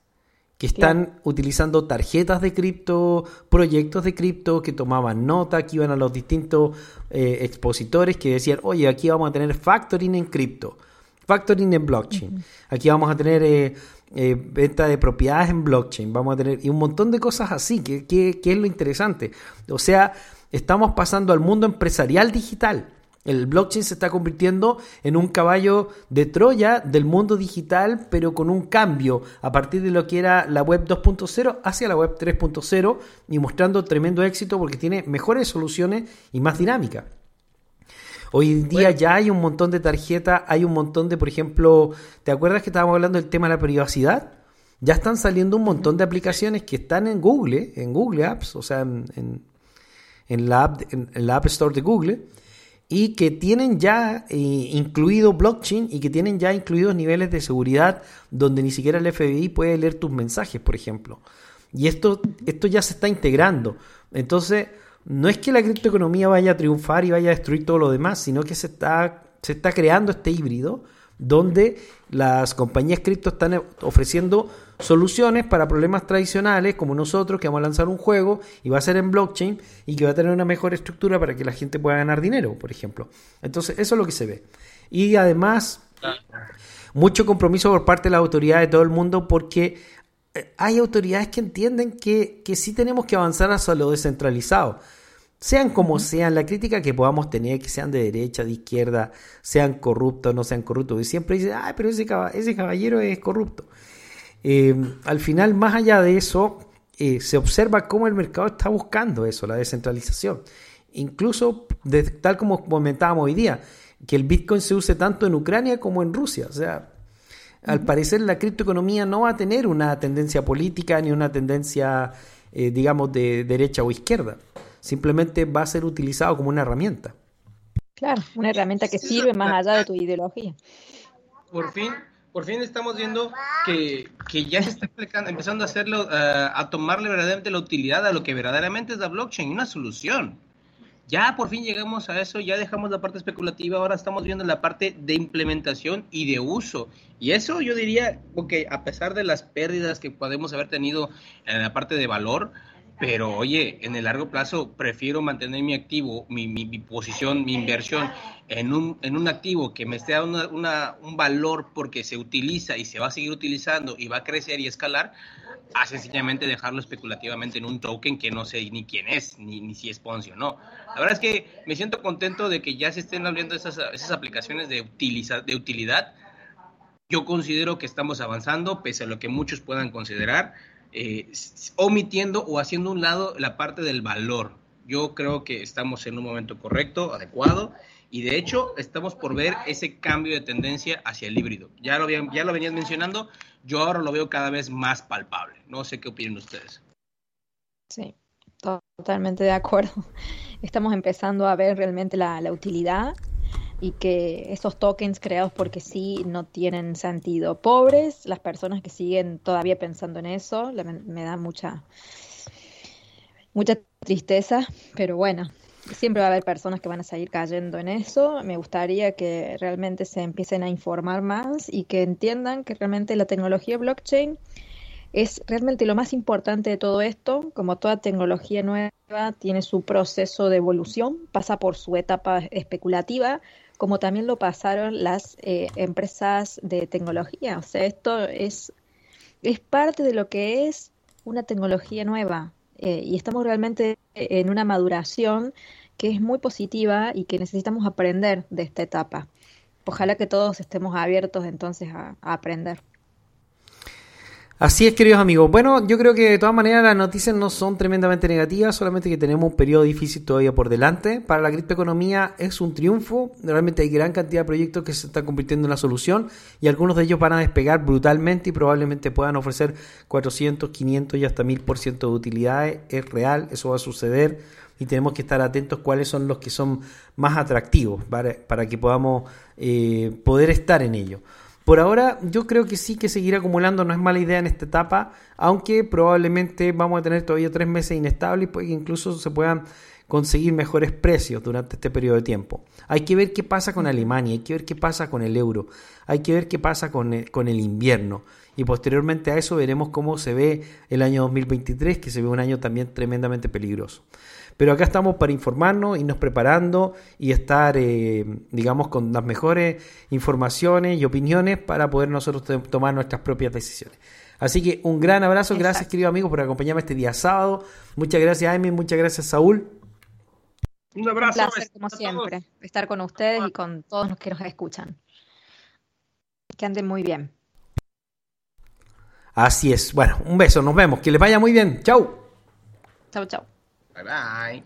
que están utilizando tarjetas de cripto, proyectos de cripto, que tomaban nota, que iban a los distintos eh, expositores que decían, oye, aquí vamos a tener factoring en cripto, factoring en blockchain, aquí vamos a tener eh, eh, venta de propiedades en blockchain, vamos a tener y un montón de cosas así, que, que- que es lo interesante. O sea, estamos pasando al mundo empresarial digital. El blockchain se está convirtiendo en un caballo de Troya del mundo digital, pero con un cambio a partir de lo que era la web 2.0 hacia la web 3.0 y mostrando tremendo éxito porque tiene mejores soluciones y más dinámica. Hoy en día ya hay un montón de tarjetas, hay un montón de, por ejemplo, ¿te acuerdas que estábamos hablando del tema de la privacidad? Ya están saliendo un montón de aplicaciones que están en Google, en Google Apps, o sea, en, en- en la, app, en, en la App Store de Google, y que tienen ya eh, incluido blockchain y que tienen ya incluidos niveles de seguridad donde ni siquiera el FBI puede leer tus mensajes, por ejemplo. Y esto, esto ya se está integrando. Entonces, no es que la criptoeconomía vaya a triunfar y vaya a destruir todo lo demás, sino que se está, se está creando este híbrido donde las compañías cripto están ofreciendo soluciones para problemas tradicionales como nosotros que vamos a lanzar un juego y va a ser en blockchain y que va a tener una mejor estructura para que la gente pueda ganar dinero, por ejemplo. Entonces, eso es lo que se ve. Y además, mucho compromiso por parte de las autoridades de todo el mundo porque eh, hay autoridades que entienden que, que sí tenemos que avanzar hacia lo descentralizado. Sean como sean, la crítica que podamos tener, que sean de derecha, de izquierda, sean corruptos, no sean corruptos, y siempre dicen, ay, pero ese, ese caballero es corrupto. Eh, al final, más allá de eso, eh, se observa cómo el mercado está buscando eso, la descentralización. Incluso, de- tal como comentábamos hoy día, que el Bitcoin se use tanto en Ucrania como en Rusia. O sea, al parecer la criptoeconomía no va a tener una tendencia política ni una tendencia, eh, digamos, de derecha o izquierda. Simplemente va a ser utilizado como una herramienta. Claro, una herramienta que sirve más allá de tu ideología. Por fin, por fin estamos viendo que, que ya se está aplicando- empezando a hacerlo, eh, a tomarle verdaderamente la utilidad a lo que verdaderamente es la blockchain, una solución. Ya por fin llegamos a eso, ya dejamos la parte especulativa, ahora estamos viendo la parte de implementación y de uso. Y eso yo diría, ok, a pesar de las pérdidas que podemos haber tenido en la parte de valor, pero oye, en el largo plazo prefiero mantener mi activo, mi, mi- mi posición, mi inversión en un, en un activo que me esté dando una- una- un valor porque se utiliza y se va a seguir utilizando y va a crecer y escalar, a sencillamente dejarlo especulativamente en un token que no sé ni quién es, ni, ni si es Ponzi o no. La verdad es que me siento contento de que ya se estén abriendo esas, esas aplicaciones de, utiliza, de utilidad. Yo considero que estamos avanzando, pese a lo que muchos puedan considerar, eh, omitiendo o haciendo un lado la parte del valor. Yo creo que estamos en un momento correcto, adecuado, y de hecho estamos por ver ese cambio de tendencia hacia el híbrido. Ya lo, habían, ya lo venían mencionando, yo ahora lo veo cada vez más palpable. No sé qué opinan ustedes. Sí, totalmente de acuerdo. Estamos empezando a ver realmente la utilidad y que esos tokens creados porque sí no tienen sentido. Pobres, las personas que siguen todavía pensando en eso, la- me da mucha, mucha tristeza, pero bueno, siempre va a haber personas que van a seguir cayendo en eso. Me gustaría que realmente se empiecen a informar más y que entiendan que realmente la tecnología blockchain es realmente lo más importante de todo esto. Como toda tecnología nueva, tiene su proceso de evolución, pasa por su etapa especulativa, como también lo pasaron las eh, empresas de tecnología. O sea, esto es, es parte de lo que es una tecnología nueva. Eh, y estamos realmente en una maduración que es muy positiva y que necesitamos aprender de esta etapa. Ojalá que todos estemos abiertos entonces a, a aprender. Así es, queridos amigos. Bueno, yo creo que de todas maneras las noticias no son tremendamente negativas, solamente que tenemos un periodo difícil todavía por delante. Para la criptoeconomía es un triunfo. Realmente hay gran cantidad de proyectos que se están convirtiendo en la solución y algunos de ellos van a despegar brutalmente y probablemente puedan ofrecer 400, 500 y hasta 1000% de utilidades. Es real, eso va a suceder y tenemos que estar atentos cuáles son los que son más atractivos para, para que podamos eh, poder estar en ello. Por ahora, yo creo que sí que seguir acumulando no es mala idea en esta etapa, aunque probablemente vamos a tener todavía tres meses inestables y que incluso se puedan conseguir mejores precios durante este periodo de tiempo. Hay que ver qué pasa con Alemania, hay que ver qué pasa con el euro, hay que ver qué pasa con el, con el invierno. Y posteriormente a eso veremos cómo se ve el año 2023, que se ve un año también tremendamente peligroso. Pero acá estamos para informarnos, irnos preparando y estar, eh, digamos, con las mejores informaciones y opiniones para poder nosotros tomar nuestras propias decisiones. Así que un gran abrazo, gracias querido amigo por acompañarme este día sábado. Muchas gracias Amy, muchas gracias Saúl. Un Un abrazo. placer, como siempre, estar con ustedes y con todos los que nos escuchan. Que anden muy bien. Así es. Bueno, un beso, nos vemos. Que les vaya muy bien. Chau. Chau, chau. Bye bye.